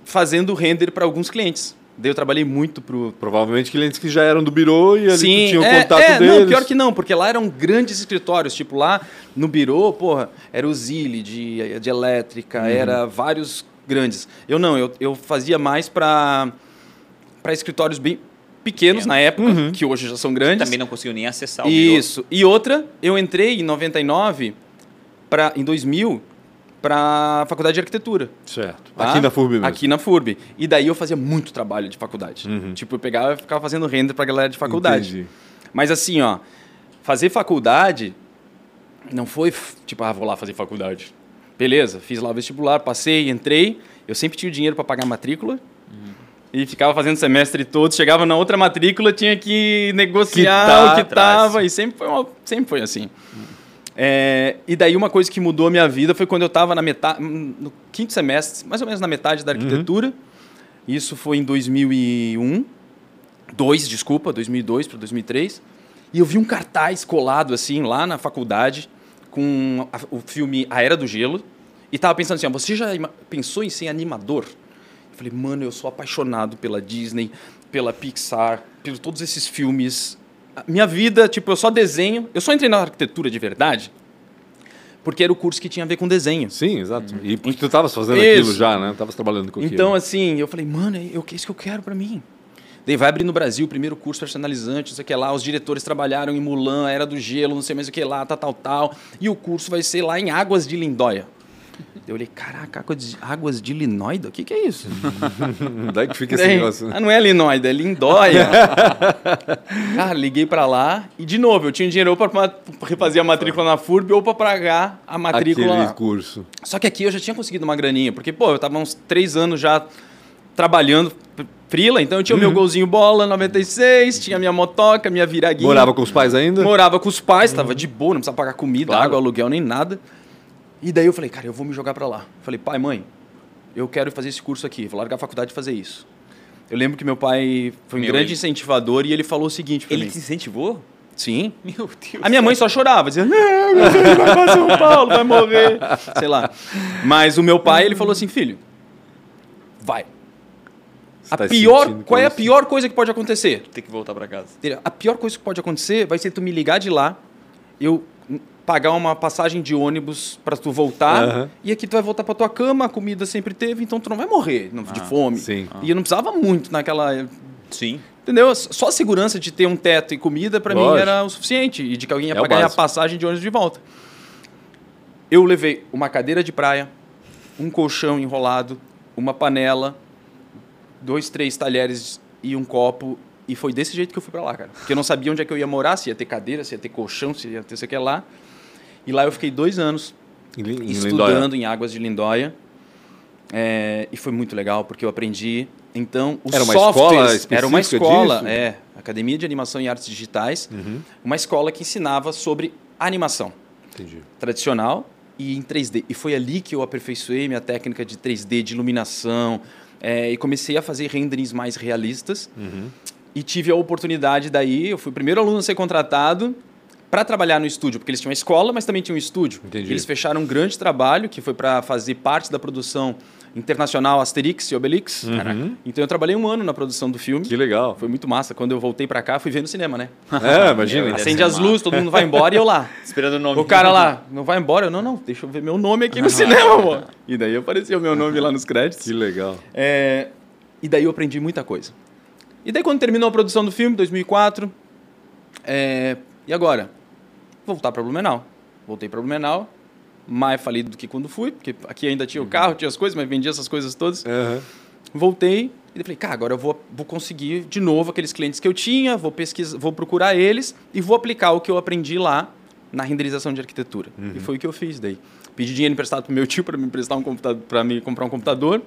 fazendo render para alguns clientes. Daí eu trabalhei muito pro. Provavelmente clientes que já eram do Biro e ali Sim, tinham é, contato é, deles. Não, pior que não, porque lá eram grandes escritórios. Tipo, lá no Biro, porra, era o Zile de, de elétrica, uhum. era vários grandes. Eu não, eu, eu fazia mais para escritórios bem pequenos na época, uhum. que hoje já são grandes. Também não conseguiu nem acessar o Isso. E outra, eu entrei em 99 para em 2000 para a faculdade de arquitetura. Certo. Tá? Aqui na FURB mesmo. Aqui na FURB. E daí eu fazia muito trabalho de faculdade. Uhum. Tipo, eu pegava e ficava fazendo render para a galera de faculdade. Entendi. Mas assim, ó, fazer faculdade não foi tipo, ah, vou lá fazer faculdade. Beleza, fiz lá o vestibular, passei, entrei. Eu sempre tinha o dinheiro para pagar a matrícula. Uhum. E ficava fazendo semestre todo. Chegava na outra matrícula, tinha que negociar que tá o que estava. E sempre foi, uma, sempre foi assim. Uhum. É, e daí uma coisa que mudou a minha vida foi quando eu estava na metade, no quinto semestre, mais ou menos na metade da arquitetura. Uhum. Isso foi em 2001, 2, desculpa, 2002 para 2003. E eu vi um cartaz colado assim lá na faculdade com a, o filme A Era do Gelo e tava pensando assim, ah, você já pensou em ser animador? Eu falei, mano, eu sou apaixonado pela Disney, pela Pixar, por todos esses filmes minha vida, tipo, eu só desenho. Eu só entrei na arquitetura de verdade porque era o curso que tinha a ver com desenho. Sim, exato. E porque tu estavas fazendo isso. aquilo já, né? Estavas trabalhando com aquilo. Então, assim, eu falei, mano, é isso que eu quero para mim. Daí vai abrir no Brasil o primeiro curso personalizante, não sei o que lá. Os diretores trabalharam em Mulan, Era do Gelo, não sei mais o que lá, tal, tal, tal. E o curso vai ser lá em Águas de Lindóia. Eu olhei, caraca, águas de linoida? O que, que é isso? Daí que fica esse negócio. Ah, não é linoida, é lindóia. Cara, liguei para lá e, de novo, eu tinha dinheiro ou para refazer a matrícula na FURB ou para pagar a matrícula. Aquele curso. Só que aqui eu já tinha conseguido uma graninha, porque, pô, eu tava uns três anos já trabalhando frila, então eu tinha o meu uhum. golzinho bola 96, tinha minha motoca, minha viraguinha. Morava com os pais ainda? Morava com os pais, uhum. tava de boa, não precisava pagar comida, claro. água, aluguel, nem nada. E daí eu falei, cara, eu vou me jogar para lá. Falei, pai, mãe, eu quero fazer esse curso aqui, vou largar a faculdade e fazer isso. Eu lembro que meu pai foi um meu grande incentivador e ele falou o seguinte Ele mim. te incentivou? Sim. Meu Deus. A minha mãe só chorava, dizia: Não, meu filho vai para São Paulo, vai morrer. Sei lá. Mas o meu pai, ele falou assim: Filho, vai. Você a tá pior, qual é a pior coisa que pode acontecer? Ter que voltar para casa. A pior coisa que pode acontecer vai ser tu me ligar de lá, eu pagar uma passagem de ônibus para tu voltar. Uhum. E aqui tu vai voltar para tua cama, a comida sempre teve, então tu não vai morrer de ah, fome. Sim. E eu não precisava muito naquela. Sim. Entendeu? Só a segurança de ter um teto e comida para mim era o suficiente e de que alguém ia é pagar a passagem de ônibus de volta. Eu levei uma cadeira de praia, um colchão enrolado, uma panela, dois, três talheres e um copo e foi desse jeito que eu fui para lá, cara. Porque eu não sabia onde é que eu ia morar, se ia ter cadeira, se ia ter colchão, se ia ter sei o que lá. E lá eu fiquei dois anos em, em estudando Lindóia. em Águas de Lindóia. É, e foi muito legal, porque eu aprendi. Então, os era uma escola Era uma escola, disso? é. Academia de Animação e Artes Digitais. Uhum. Uma escola que ensinava sobre animação. Entendi. Tradicional e em 3D. E foi ali que eu aperfeiçoei minha técnica de 3D, de iluminação. É, e comecei a fazer renderings mais realistas. Uhum. E tive a oportunidade daí, eu fui o primeiro aluno a ser contratado para trabalhar no estúdio, porque eles tinham uma escola, mas também tinham um estúdio. Entendi. Eles fecharam um grande trabalho que foi para fazer parte da produção internacional Asterix e Obelix. Uhum. Então eu trabalhei um ano na produção do filme. Que legal. Foi muito massa. Quando eu voltei para cá, fui ver no cinema, né? É, imagina. Acende as luzes, todo mundo vai embora e eu lá. Esperando o nome. O cara lá, não vai embora? Eu, não, não, deixa eu ver meu nome aqui no cinema, pô. E daí apareceu o meu nome lá nos créditos. Que legal. É, e daí eu aprendi muita coisa. E daí quando terminou a produção do filme, 2004, é, e agora? Voltar para Blumenau. Voltei para Blumenau, mais falido do que quando fui, porque aqui ainda tinha o carro, tinha as coisas, mas vendia essas coisas todas. Uhum. Voltei e falei, cara, agora eu vou, vou conseguir de novo aqueles clientes que eu tinha, vou pesquisar, vou procurar eles e vou aplicar o que eu aprendi lá na renderização de arquitetura. Uhum. E foi o que eu fiz daí. Pedi dinheiro emprestado pro meu tio para me emprestar um computador, para me comprar um computador,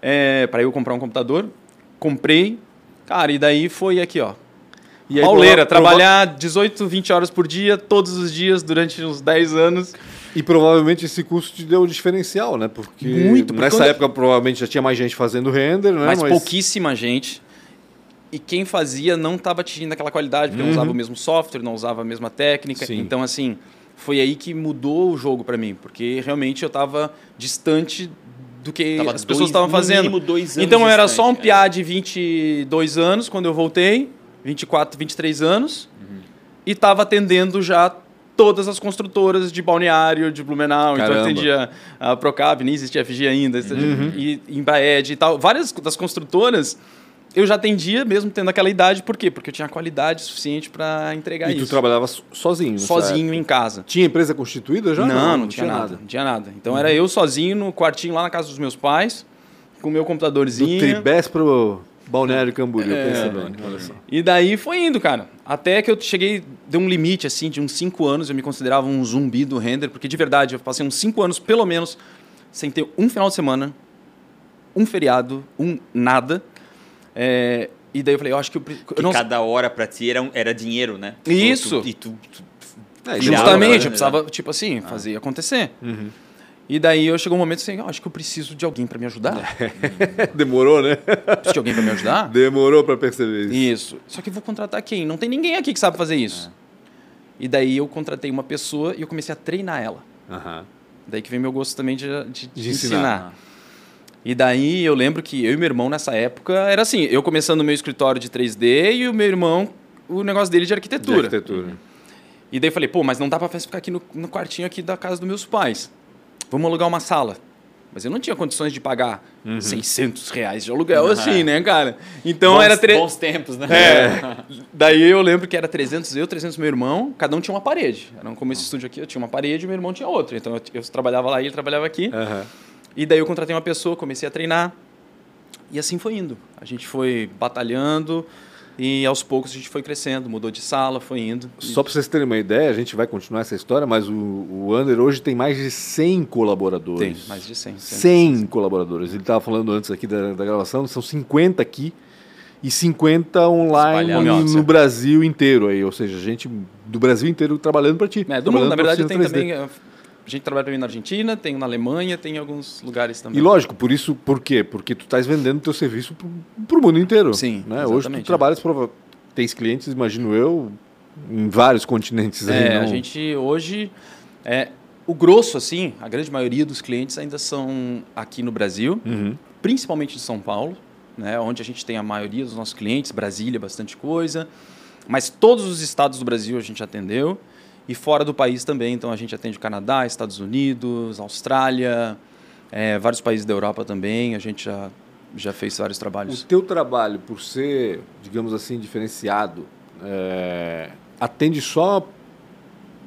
é, para eu comprar um computador. Comprei, cara, e daí foi aqui, ó. E aí, Pauleira, prova... trabalhar 18, 20 horas por dia, todos os dias, durante uns 10 anos. E provavelmente esse curso te deu um diferencial, né? Porque Muito, porque nessa época provavelmente já tinha mais gente fazendo render, né? Mas, Mas... pouquíssima gente. E quem fazia não estava atingindo aquela qualidade, porque uhum. não usava o mesmo software, não usava a mesma técnica. Sim. Então, assim, foi aí que mudou o jogo para mim, porque realmente eu estava distante do que tava as pessoas estavam fazendo. Dois anos então, eu era só um piá é. de 22 anos quando eu voltei 24, 23 anos, uhum. e estava atendendo já todas as construtoras de balneário de Blumenau. Caramba. Então atendia a Procab, nem existia FG ainda, uhum. e Embaed e tal. Várias das construtoras eu já atendia mesmo tendo aquela idade, por quê? Porque eu tinha qualidade suficiente para entregar e isso. E tu trabalhava sozinho? Sozinho em casa. Tinha empresa constituída já? Não, não, não, não tinha, tinha nada, nada. Não tinha nada. Então uhum. era eu sozinho no quartinho lá na casa dos meus pais, com o meu computadorzinho. Do tribés pro Balneário Camboriú, é, pensa bem, olha só. E daí foi indo, cara. Até que eu cheguei, deu um limite, assim, de uns 5 anos, eu me considerava um zumbi do render, porque de verdade, eu passei uns 5 anos, pelo menos, sem ter um final de semana, um feriado, um nada. É, e daí eu falei, eu acho que eu, eu não... cada hora para ti era, era dinheiro, né? Isso. Tu, e tu, tu, é, Justamente, eu precisava, tipo assim, ah. fazer acontecer. Uhum. E daí eu chegou um momento assim, oh, acho que eu preciso de alguém para me ajudar. Demorou, né? Preciso de alguém para me ajudar? Demorou para perceber isso. Isso. Só que eu vou contratar quem? Não tem ninguém aqui que sabe fazer isso. É. E daí eu contratei uma pessoa e eu comecei a treinar ela. Uhum. Daí que vem meu gosto também de, de, de ensinar. ensinar. E daí eu lembro que eu e meu irmão nessa época era assim, eu começando no meu escritório de 3D e o meu irmão o negócio dele de arquitetura. De arquitetura. E daí eu falei, pô, mas não dá para ficar aqui no, no quartinho aqui da casa dos meus pais vamos alugar uma sala. Mas eu não tinha condições de pagar uhum. 600 reais de aluguel uhum. assim, né, cara? Então bons, era... Tre... Bons tempos, né? É. Daí eu lembro que era 300 eu, 300 meu irmão, cada um tinha uma parede. Era como esse estúdio aqui, eu tinha uma parede e meu irmão tinha outra. Então eu, eu trabalhava lá e ele trabalhava aqui. Uhum. E daí eu contratei uma pessoa, comecei a treinar. E assim foi indo. A gente foi batalhando, e aos poucos a gente foi crescendo, mudou de sala, foi indo. Só para vocês terem uma ideia, a gente vai continuar essa história, mas o, o Under hoje tem mais de 100 colaboradores. Tem, mais de 100. 100, 100 colaboradores. Ele estava falando antes aqui da, da, gravação, são 50 aqui e 50 online no, no Brasil inteiro. Aí, ou seja, gente do Brasil inteiro trabalhando para ti. É, do mundo, na verdade, tem 3D. também a gente trabalha também na Argentina, tem na Alemanha, tem em alguns lugares também. E lógico, por isso, por quê? Porque tu estás vendendo teu serviço para o mundo inteiro. Sim, né? Hoje tu trabalhas, para tens clientes, imagino eu, em vários continentes. É, não... a gente hoje, é, o grosso assim, a grande maioria dos clientes ainda são aqui no Brasil, uhum. principalmente de São Paulo, né, onde a gente tem a maioria dos nossos clientes, Brasília, bastante coisa, mas todos os estados do Brasil a gente atendeu e fora do país também. Então a gente atende Canadá, Estados Unidos, Austrália, é, vários países da Europa também. A gente já, já fez vários trabalhos. O teu trabalho, por ser, digamos assim, diferenciado, é, atende só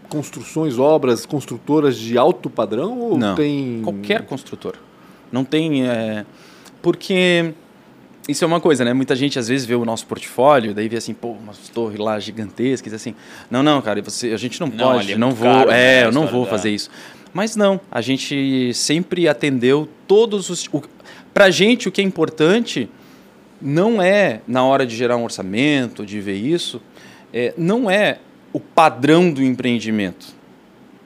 construções, obras, construtoras de alto padrão ou Não, tem qualquer construtor. Não tem é, porque isso é uma coisa, né? Muita gente às vezes vê o nosso portfólio, daí vê assim, pô, umas torres lá gigantescas, assim. Não, não, cara, você, a gente não, não pode, é não vou, caro, é, né, eu não vou da... fazer isso. Mas não, a gente sempre atendeu todos os. O, pra gente, o que é importante não é, na hora de gerar um orçamento, de ver isso, é, não é o padrão do empreendimento,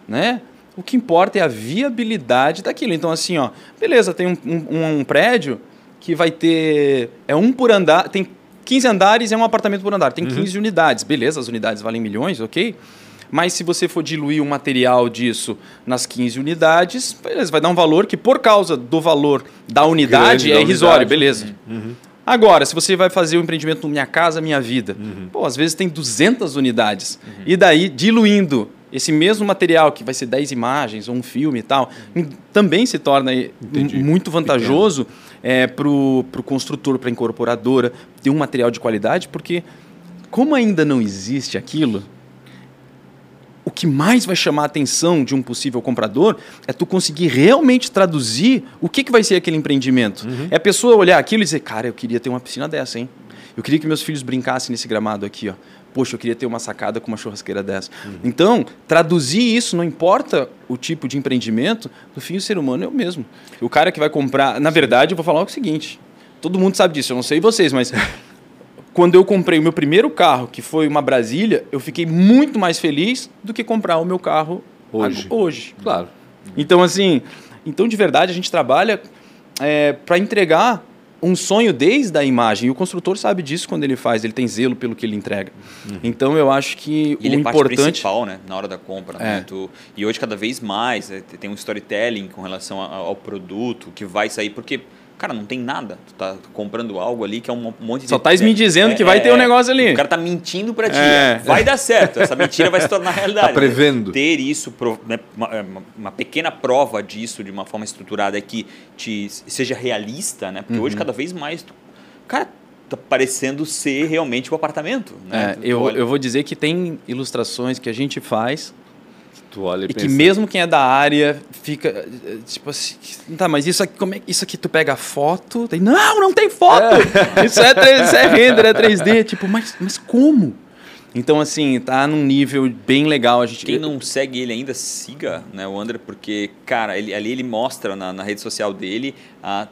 né? O que importa é a viabilidade daquilo. Então, assim, ó, beleza, tem um, um, um prédio que vai ter. É um por andar. Tem 15 andares e é um apartamento por andar. Tem uhum. 15 unidades. Beleza, as unidades valem milhões, ok? Mas se você for diluir o material disso nas 15 unidades, beleza, vai dar um valor que, por causa do valor da unidade, Grande é irrisório, beleza. Uhum. Agora, se você vai fazer o um empreendimento Minha Casa Minha Vida, uhum. pô, às vezes tem 200 unidades. Uhum. E daí, diluindo esse mesmo material que vai ser 10 imagens ou um filme e tal, também se torna Entendi. muito vantajoso é, para o construtor, para a incorporadora, ter um material de qualidade, porque como ainda não existe aquilo, o que mais vai chamar a atenção de um possível comprador é tu conseguir realmente traduzir o que, que vai ser aquele empreendimento. Uhum. É a pessoa olhar aquilo e dizer, cara, eu queria ter uma piscina dessa, hein? Eu queria que meus filhos brincassem nesse gramado aqui, ó. Poxa, eu queria ter uma sacada com uma churrasqueira dessa. Uhum. Então, traduzir isso, não importa o tipo de empreendimento, no fim o ser humano é o mesmo. O cara que vai comprar. Na verdade, eu vou falar o seguinte: todo mundo sabe disso, eu não sei vocês, mas quando eu comprei o meu primeiro carro, que foi uma Brasília, eu fiquei muito mais feliz do que comprar o meu carro hoje. hoje. Claro. Então, assim, então de verdade a gente trabalha é, para entregar um sonho desde a imagem. E o construtor sabe disso quando ele faz, ele tem zelo pelo que ele entrega. Uhum. Então eu acho que ele o é importante principal, né, na hora da compra. Né? É. Né? Tu, e hoje cada vez mais é, tem um storytelling com relação ao produto que vai sair, porque Cara, não tem nada. Tu tá comprando algo ali que é um monte de. Só tá me dizendo é, que vai é, ter um negócio ali. O cara tá mentindo para ti. É. Vai dar certo. Essa mentira vai se tornar realidade. Tá prevendo. Ter isso, né, uma, é, uma, pequena prova disso de uma forma estruturada é que te, seja realista, né? Porque uhum. hoje cada vez mais. Tu, cara, tá parecendo ser realmente o um apartamento. Né? É, eu, eu vou dizer que tem ilustrações que a gente faz Tu olha e, e que mesmo quem é da área fica eh, tipo assim, tá, mas isso aqui, como é, isso aqui tu pega foto, tem, não, não tem foto. É. Isso é 3, isso é render, é 3D, tipo, mas mas como? Então, assim, tá num nível bem legal. A gente... Quem não segue ele ainda, siga né, o André, porque, cara, ele, ali ele mostra na, na rede social dele a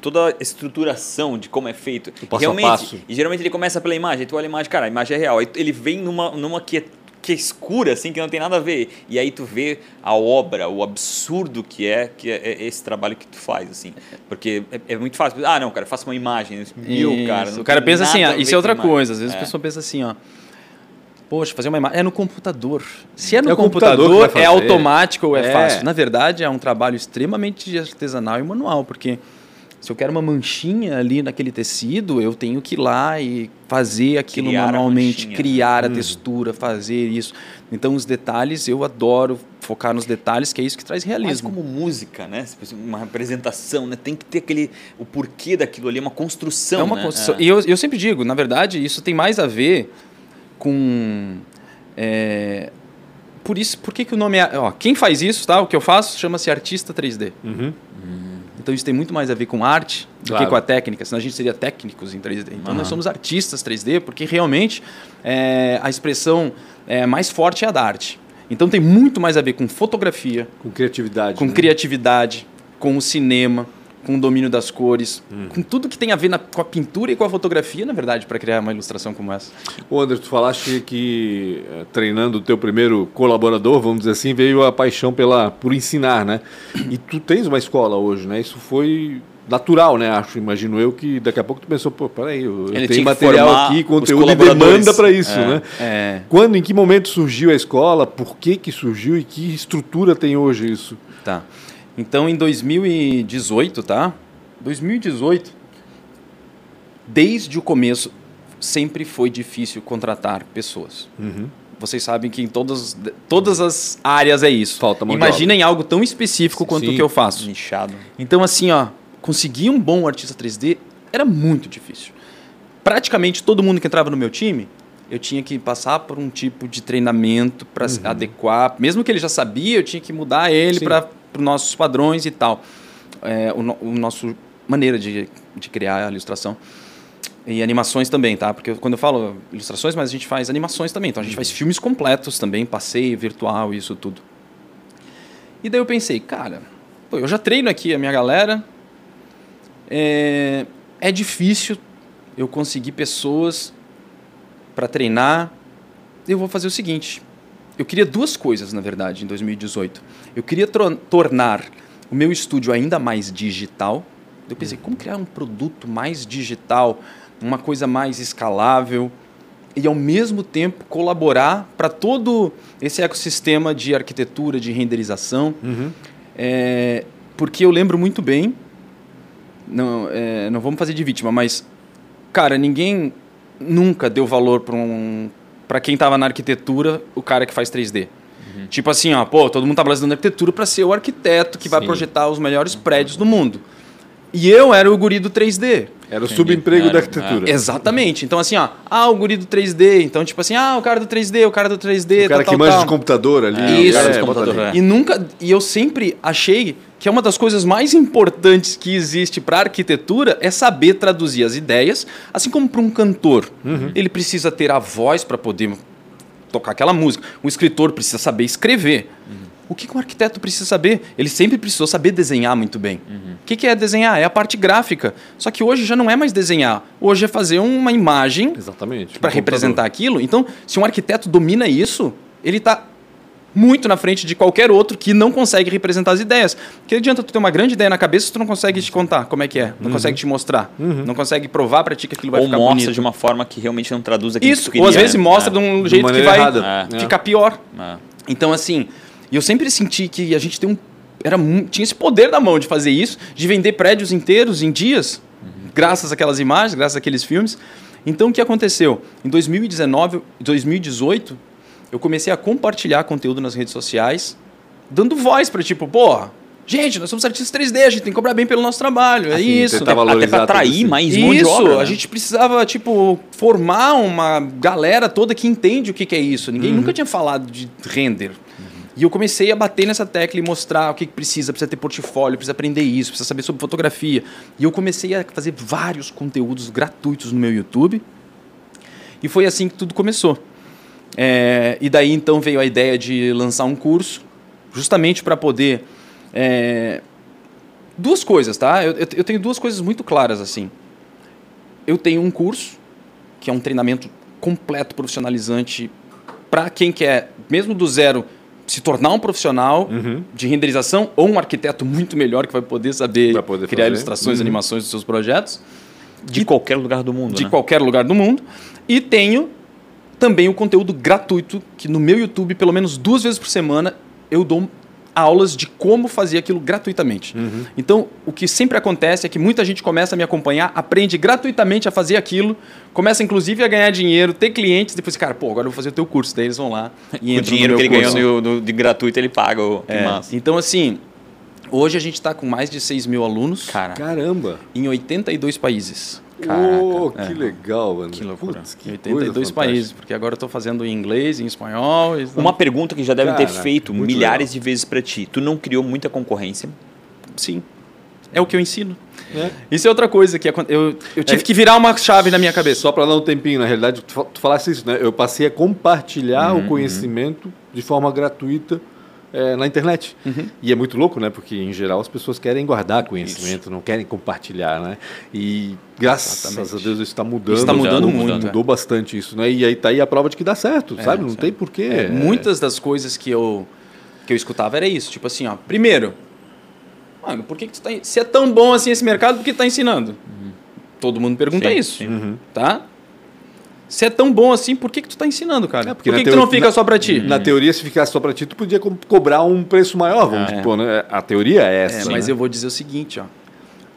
toda a estruturação de como é feito. O passo Realmente, a passo. E geralmente ele começa pela imagem, tu olha a imagem, cara, a imagem é real. Aí ele vem numa, numa que é que é escura, assim, que não tem nada a ver. E aí tu vê a obra, o absurdo que é, que é, é esse trabalho que tu faz, assim. Porque é, é muito fácil. Ah, não, cara, faça uma imagem. Meu, cara. O cara pensa assim, ah, isso é outra coisa. Às vezes é. a pessoa pensa assim, ó. Poxa, fazer uma imagem. É no computador. Se é no é computador, computador é automático ou é, é, fácil. Na verdade, é um trabalho extremamente artesanal e manual, porque se eu quero uma manchinha ali naquele tecido, eu tenho que ir lá e fazer aquilo criar manualmente, a criar a hum. textura, fazer isso. Então, os detalhes, eu adoro focar nos detalhes, que é isso que traz realismo. Mas como música, né? Uma representação, né? Tem que ter aquele o porquê daquilo ali, uma construção. É uma né? construção. É. E eu, eu sempre digo, na verdade, isso tem mais a ver com é, por isso, por que, que o nome é. Ó, quem faz isso, tá? O que eu faço chama-se artista 3D. Uhum. Então isso tem muito mais a ver com arte do claro. que com a técnica, senão a gente seria técnicos em 3D. Então uhum. nós somos artistas 3D porque realmente é, a expressão é, mais forte é a da arte. Então tem muito mais a ver com fotografia, com criatividade, com né? criatividade, com o cinema, com o domínio das cores, hum. com tudo que tem a ver na, com a pintura e com a fotografia, na verdade, para criar uma ilustração como essa. Ô André, tu falaste que eh, treinando o teu primeiro colaborador, vamos dizer assim, veio a paixão pela, por ensinar, né? E tu tens uma escola hoje, né? Isso foi natural, né? Acho, imagino eu, que daqui a pouco tu pensou, pô, peraí, eu, eu tenho material aqui, conteúdo e demanda para isso, é, né? É. Quando, em que momento surgiu a escola? Por que que surgiu e que estrutura tem hoje isso? Tá. Então, em 2018, tá? 2018, desde o começo, sempre foi difícil contratar pessoas. Uhum. Vocês sabem que em todas, todas as áreas é isso. Falta Imaginem algo tão específico quanto Sim, o que eu faço. Nichado. Então, assim, ó, conseguir um bom artista 3D era muito difícil. Praticamente todo mundo que entrava no meu time, eu tinha que passar por um tipo de treinamento para uhum. adequar. Mesmo que ele já sabia, eu tinha que mudar ele para para os nossos padrões e tal. É, o, o nosso maneira de, de criar a ilustração. E animações também, tá? Porque quando eu falo ilustrações, mas a gente faz animações também. Então a gente faz filmes completos também, passeio virtual, isso tudo. E daí eu pensei, cara, pô, eu já treino aqui a minha galera. É, é difícil eu conseguir pessoas para treinar. Eu vou fazer o seguinte: eu queria duas coisas, na verdade, em 2018. Eu queria tornar o meu estúdio ainda mais digital. Eu pensei, como criar um produto mais digital, uma coisa mais escalável e, ao mesmo tempo, colaborar para todo esse ecossistema de arquitetura, de renderização. Uhum. É, porque eu lembro muito bem, não, é, não vamos fazer de vítima, mas, cara, ninguém nunca deu valor para um para quem estava na arquitetura, o cara que faz 3D. Uhum. Uhum. Tipo assim, ó, pô, todo mundo tá estudando arquitetura para ser o arquiteto que Sim. vai projetar os melhores prédios do mundo. E eu era o guri do 3D. Era o subemprego da arquitetura. É. Exatamente. Então, assim, ó, ah, o guri do 3D. Então, tipo assim, ah, o cara do 3D, o cara do 3D. O cara tal, que tal, manja tal. de computador ali. É, Isso, é, de computador, é. E nunca. E eu sempre achei que é uma das coisas mais importantes que existe para arquitetura é saber traduzir as ideias, assim como para um cantor. Uhum. Ele precisa ter a voz para poder tocar aquela música. Um escritor precisa saber escrever. Uhum. O que, um arquiteto precisa saber? Ele sempre precisou saber desenhar muito bem. Uhum. O que, que é desenhar? É a parte gráfica. Só que hoje já não é mais desenhar. Hoje é fazer uma imagem para representar aquilo. Então, se um arquiteto domina isso, ele está muito na frente de qualquer outro que não consegue representar as ideias. Que adianta tu ter uma grande ideia na cabeça se tu não consegue te contar como é que é, não uhum. consegue te mostrar, uhum. não consegue provar para ti que aquilo vai ou ficar mostra bonito. de uma forma que realmente não traduz aquilo Isso, que tu queria, ou às vezes né? mostra é. de um jeito de que vai errada. ficar pior. É. Então assim, eu sempre senti que a gente tem um era tinha esse poder na mão de fazer isso, de vender prédios inteiros em dias, uhum. graças àquelas imagens, graças àqueles filmes. Então o que aconteceu? Em 2019, 2018, eu comecei a compartilhar conteúdo nas redes sociais, dando voz para tipo, porra, gente, nós somos artistas 3D, a gente tem que cobrar bem pelo nosso trabalho, é assim, isso. Até para atrair mais isso, mão de obra. Né? a gente precisava, tipo, formar uma galera toda que entende o que, que é isso. Ninguém uhum. nunca tinha falado de render. Uhum. E eu comecei a bater nessa tecla e mostrar o que, que precisa, precisa ter portfólio, precisa aprender isso, precisa saber sobre fotografia. E eu comecei a fazer vários conteúdos gratuitos no meu YouTube. E foi assim que tudo começou. É, e daí então veio a ideia de lançar um curso, justamente para poder. É, duas coisas, tá? Eu, eu, tenho duas coisas muito claras assim. Eu tenho um curso, que é um treinamento completo, profissionalizante, para quem quer, mesmo do zero, se tornar um profissional uhum. de renderização ou um arquiteto muito melhor que vai poder saber vai poder criar fazer. ilustrações, uhum. animações dos seus projetos. De e, qualquer lugar do mundo. De né? qualquer lugar do mundo. E tenho também o conteúdo gratuito, que no meu YouTube, pelo menos duas vezes por semana, eu dou aulas de como fazer aquilo gratuitamente. Uhum. Então, o que sempre acontece é que muita gente começa a me acompanhar, aprende gratuitamente a fazer aquilo, começa inclusive a ganhar dinheiro, ter clientes, depois, cara, pô, agora eu vou fazer o teu curso. Daí eles vão lá e O dinheiro que ele curso. ganhou no, no, de gratuito, ele paga. O, é. Então, assim, hoje a gente está com mais de 6 mil alunos. Cara. Caramba! Em 82 países. Caraca, oh, que é. legal, mano. Que loucura. Putz, que 82 países, porque agora eu estou fazendo em inglês, em espanhol. Então... Uma pergunta que já devem Caraca, ter feito milhares legal. de vezes para ti. Tu não criou muita concorrência? Sim. É o que eu ensino. É. Isso é outra coisa que eu, eu tive é. que virar uma chave na minha cabeça. Só para dar um tempinho, na realidade, tu, tu falasse isso, né? Eu passei a compartilhar uhum, o conhecimento uhum. de forma gratuita é, na internet. Uhum. E é muito louco, né? Porque, em geral, as pessoas querem guardar conhecimento, isso. não querem compartilhar, né? E, graças Exatamente. a Deus, isso está mudando. Está mudando, mudando muito. Mudou é. bastante isso, né? E aí tá aí a prova de que dá certo, é, sabe? Não tem porquê. É, muitas das coisas que eu, que eu escutava era isso. Tipo assim, ó. Primeiro, mano, por que, que tu tá... Se é tão bom assim esse mercado, por que tu tá ensinando? Uhum. Todo mundo pergunta sim, isso, sim. Uhum. tá? Se é tão bom assim, por que, que tu está ensinando, cara? É, por que, que tu não fica na, só para ti? Na teoria, se ficasse só para ti, tu podia co cobrar um preço maior, vamos é. supor, né? A teoria é essa. É, mas né? eu vou dizer o seguinte, ó.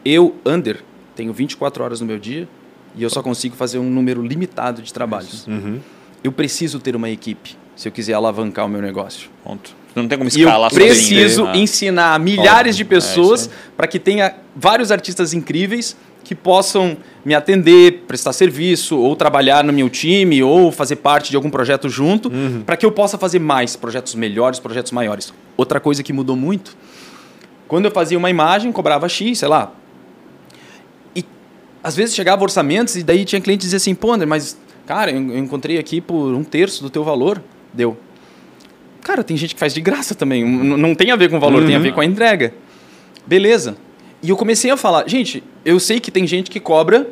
Eu, Under, tenho 24 horas no meu dia e eu só consigo fazer um número limitado de trabalhos. Uhum. Eu preciso ter uma equipe se eu quiser alavancar o meu negócio. Ponto. Não tem como escalar Eu preciso sozinho. ensinar milhares de pessoas é para que tenha vários artistas incríveis que possam me atender, prestar serviço, ou trabalhar no meu time, ou fazer parte de algum projeto junto, uhum. para que eu possa fazer mais projetos melhores, projetos maiores. Outra coisa que mudou muito, quando eu fazia uma imagem, cobrava X, sei lá. E às vezes chegava orçamentos e daí tinha cliente que dizia assim, pô, André, mas, cara, eu encontrei aqui por um terço do teu valor. Deu. Cara, tem gente que faz de graça também. Não tem a ver com o valor, uhum. tem a ver com a entrega. Beleza. E eu comecei a falar, gente, eu sei que tem gente que cobra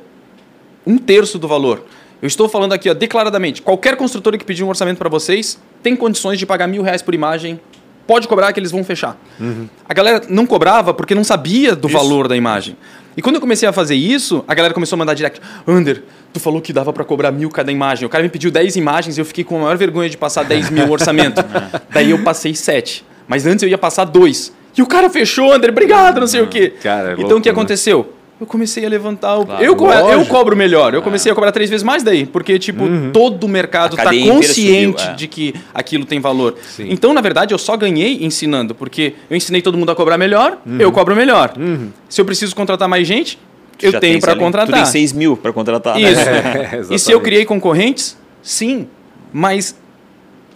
um terço do valor. Eu estou falando aqui, ó, declaradamente, qualquer construtora que pedir um orçamento para vocês tem condições de pagar mil reais por imagem, pode cobrar que eles vão fechar. Uhum. A galera não cobrava porque não sabia do isso. valor da imagem. E quando eu comecei a fazer isso, a galera começou a mandar direct. Under, tu falou que dava para cobrar mil cada imagem. O cara me pediu 10 imagens e eu fiquei com a maior vergonha de passar 10 mil orçamento. Daí eu passei 7. Mas antes eu ia passar 2. E o cara fechou, André, obrigado, não sei o quê. Cara, é então o que né? aconteceu? eu comecei a levantar o. Claro, eu, co eu cobro melhor. Eu comecei é. a cobrar três vezes mais daí. Porque, tipo, uhum. todo o mercado está consciente subiu, é. de que aquilo tem valor. Sim. Então, na verdade, eu só ganhei ensinando. Porque eu ensinei todo mundo a cobrar melhor, uhum. eu cobro melhor. Uhum. Se eu preciso contratar mais gente, eu Já tenho para contratar. Tu tem 6 mil para contratar. Isso. É, e se eu criei concorrentes? Sim. Mas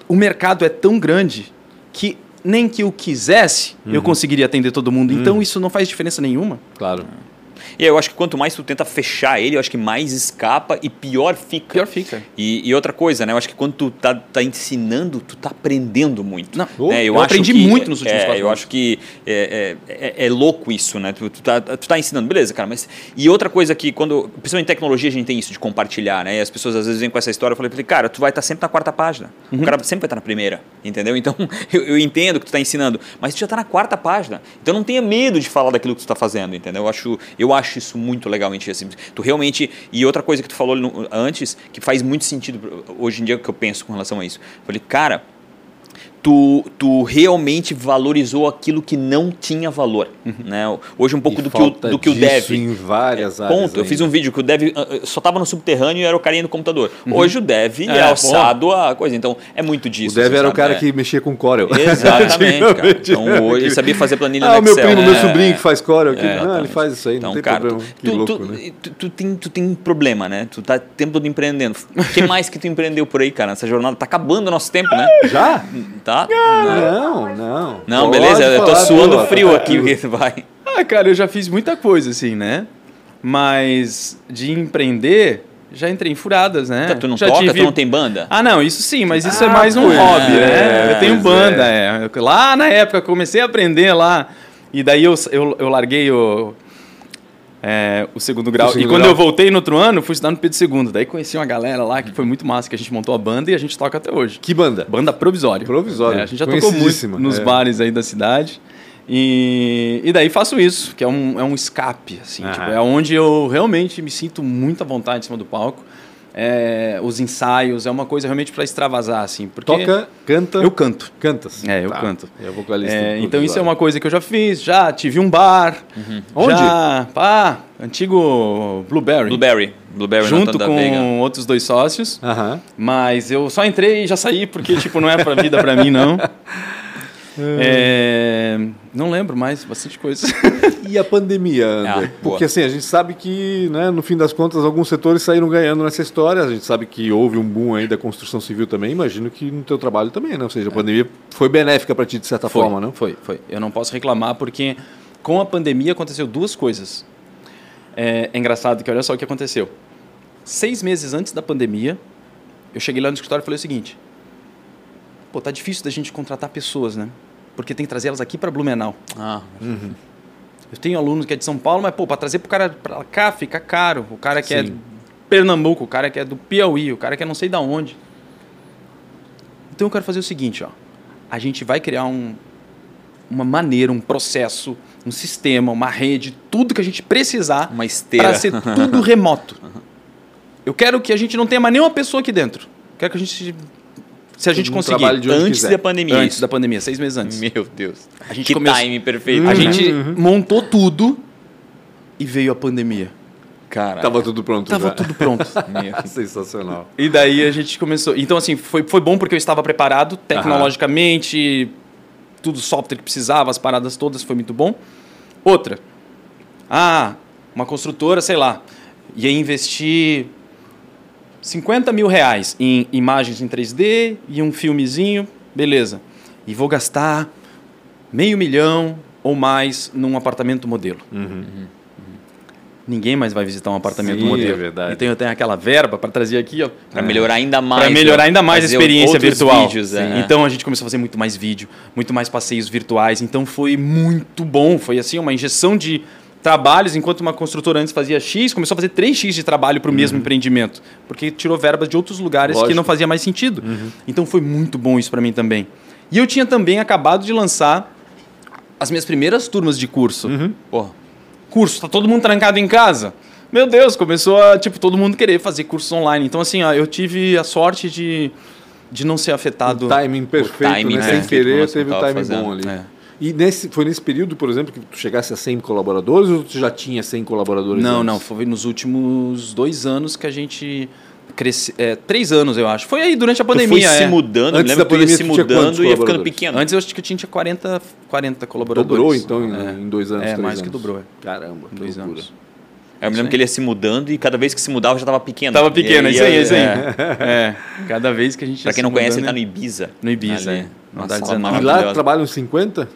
o mercado é tão grande que nem que eu quisesse, eu uhum. conseguiria atender todo mundo. Então, uhum. isso não faz diferença nenhuma. Claro. E eu acho que quanto mais tu tenta fechar ele, eu acho que mais escapa e pior fica. Pior fica. E, e outra coisa, né? Eu acho que quando tu tá, tá ensinando, tu tá aprendendo muito. Não, né? eu, eu aprendi que, muito nos últimos é, quatro Eu acho que é, é, é, é, louco isso, né? Tu, tu, tá, tu tá ensinando, beleza, cara, mas... E outra coisa que quando... Principalmente em tecnologia a gente tem isso de compartilhar, né? E as pessoas às vezes vêm com essa história, eu falei, cara, tu vai estar tá sempre na quarta página. Uhum. O cara sempre vai estar tá na primeira, entendeu? Então, eu, eu entendo que tu tá ensinando, mas tu já tá na quarta página. Então não tenha medo de falar daquilo que tu tá fazendo, entendeu? Eu acho, eu acho isso muito legal legalmente assim. Tu realmente. E outra coisa que tu falou antes, que faz muito sentido hoje em dia que eu penso com relação a isso. Eu falei, cara, tu, tu realmente valorizou aquilo que não tinha valor. Uhum. Né? Hoje um pouco do que, o, do que o dev. em várias é, áreas. Ponto. Eu fiz um vídeo que o dev ah, ah, só estava no subterrâneo e era o carinha no computador. Uhum. Hoje o dev é, é alçado bom. a coisa. Então é muito disso. O dev era sabe? o cara é. que mexia com Corel. Exatamente, cara. Então hoje ele sabia fazer planilha ah, no Excel. meu primo, meu sobrinho que faz Corel. Que, não, ele faz isso aí, então, não tem cara, problema. Tu, que louco, tu, né? tu, tu, tem, tu tem problema, né? Tu tá o tempo todo empreendendo. O que mais que tu empreendeu por aí, cara? Essa jornada tá acabando o nosso tempo, né? Já? Tá? Não, não. Não, beleza, eu tô suando frio aqui, porque vai. Ah, cara, eu já fiz muita coisa, assim, né? Mas de empreender, já entrei em furadas, né? Tá, tu não já toca, tive... tu não tem banda? Ah, não, isso sim, mas isso é ah, é mais um hobby, né? É, eu tenho banda, é. é. Lá na época, comecei a aprender lá, e daí eu, eu, eu larguei o é, o segundo grau. O segundo e quando grau. eu voltei no outro ano, fui estudar no Pedro II. Daí conheci uma galera lá que foi muito massa, que a gente montou a banda e a gente toca até hoje. Que banda? Banda Provisória. Provisória. É, a gente já tocou muito nos é. bares aí da cidade. E, e daí faço isso, que é um, é um escape, assim. Tipo, é onde eu realmente me sinto muito à vontade em cima do palco é, os ensaios, é uma coisa realmente para extravasar, assim. Porque Toca, canta? Eu canto. Cantas? É, eu tá. canto. É vocalista. É, então isso é uma coisa que eu já fiz, já tive um bar. Uhum. Onde? Já, pá, antigo Blueberry. Blueberry. Blueberry junto com outros dois sócios. Uhum. Mas eu só entrei e já saí, porque tipo, não é para vida para mim, não. É, não lembro mais, bastante coisa. E a pandemia, André? Ah, Porque assim, a gente sabe que, né, no fim das contas, alguns setores saíram ganhando nessa história. A gente sabe que houve um boom aí da construção civil também. Imagino que no teu trabalho também, né? Ou seja, a é. pandemia foi benéfica para ti de certa foi, forma, não? Foi, foi. Eu não posso reclamar porque com a pandemia aconteceu duas coisas. É, é engraçado que olha só o que aconteceu. Seis meses antes da pandemia, eu cheguei lá no escritório e falei o seguinte: pô, tá difícil da gente contratar pessoas, né? Porque tem que trazer elas aqui para Blumenau. Ah, uhum. Eu tenho alunos que é de São Paulo, mas, pô, para trazer pro cara para cá fica caro. O cara que é Sim. é Pernambuco, o cara que é do Piauí, o cara que é não sei da onde. Então eu quero fazer o seguinte, ó. A gente vai criar um, uma maneira, um processo, um sistema, uma rede, tudo que a gente precisar uma esteira para ser tudo remoto. Eu quero que a gente não tenha mais nenhuma pessoa aqui dentro. Quero que a gente se a gente conseguir antes da pandemia. Antes da pandemia, seis meses antes. Meu Deus. A gente que come... time perfeito. A gente uhum. montou tudo e veio a pandemia. Cara, tava tudo pronto. Tava já. tudo pronto. Sensacional. E daí a gente começou. Então, assim, foi, foi bom porque eu estava preparado tecnologicamente, tudo software que precisava, as paradas todas, foi muito bom. Outra. Ah, uma construtora, sei lá, ia investir 50 mil reais em imagens em 3D e um filmezinho, beleza. E vou gastar meio milhão ou mais num apartamento modelo. Uhum. Uhum. Ninguém mais vai visitar um apartamento Sim, modelo. É verdade. Então eu tenho aquela verba para trazer aqui, para melhorar ainda mais. Para melhorar ainda mais a experiência virtual. Vídeos, é. Então a gente começou a fazer muito mais vídeo, muito mais passeios virtuais. Então foi muito bom. Foi assim uma injeção de trabalhos, enquanto uma construtora antes fazia X, começou a fazer 3X de trabalho para o uhum. mesmo empreendimento, porque tirou verbas de outros lugares Lógico. que não fazia mais sentido. Uhum. Então foi muito bom isso para mim também. E eu tinha também acabado de lançar as minhas primeiras turmas de curso. Uhum. Porra, curso, tá todo mundo trancado em casa. Meu Deus, começou a, tipo, todo mundo querer fazer cursos online. Então, assim, ó, eu tive a sorte de, de não ser afetado. O timing perfeito, o timing, né? Sem querer, teve o timing fazendo. bom ali. É. E nesse, foi nesse período, por exemplo, que tu chegasse a 100 colaboradores ou tu já tinha 100 colaboradores? Não, antes? não. Foi nos últimos dois anos que a gente cresce, é, três anos, eu acho. Foi aí durante a pandemia. Tu foi é. se mudando, Antes da pandemia, se mudando e ia ficando pequeno. Antes eu acho que eu tinha 40, 40 colaboradores. Dobrou, então, é. em dois anos. É, mais anos. que dobrou. É. Caramba, em dois loucura. anos. Eu me lembro que ele ia se mudando e cada vez que se mudava já estava pequeno. Tava pequeno, isso aí, isso aí. É. é. Cada vez que a gente Pra quem não conhece, ele tá no Ibiza. No Ibiza, é. Não dá 19. E lá trabalham 50?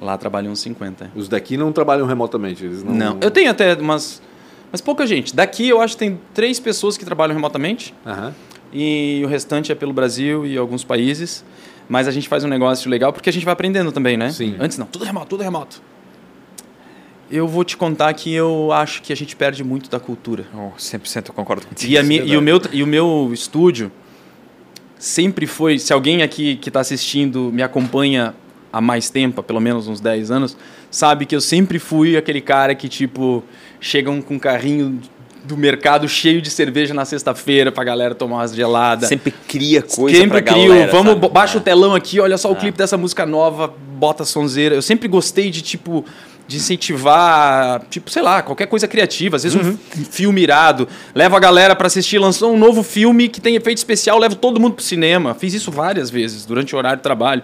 Lá trabalham uns 50. Os daqui não trabalham remotamente? Eles não... não. Eu tenho até umas... Mas pouca gente. Daqui eu acho que tem três pessoas que trabalham remotamente. Aham e o restante é pelo Brasil e alguns países. Mas a gente faz um negócio legal porque a gente vai aprendendo também, né? Sim. Antes não, tudo remoto, tudo remoto. Eu vou te contar que eu acho que a gente perde muito da cultura. Oh, 100% eu concordo contigo. E, a mi, e, o meu, e o meu estúdio sempre foi... Se alguém aqui que está assistindo me acompanha há mais tempo, pelo menos uns 10 anos, sabe que eu sempre fui aquele cara que, tipo, chegam com um carrinho do mercado cheio de cerveja na sexta-feira pra galera tomar umas geladas. Sempre cria coisa sempre pra crio, galera. Vamos, sabe? baixa é. o telão aqui, olha só o é. clipe dessa música nova, bota a sonzeira. Eu sempre gostei de, tipo, de incentivar, tipo, sei lá, qualquer coisa criativa. Às vezes uhum. um filme irado. Leva a galera para assistir, lançou um novo filme que tem efeito especial, levo todo mundo pro cinema. Fiz isso várias vezes durante o horário de trabalho.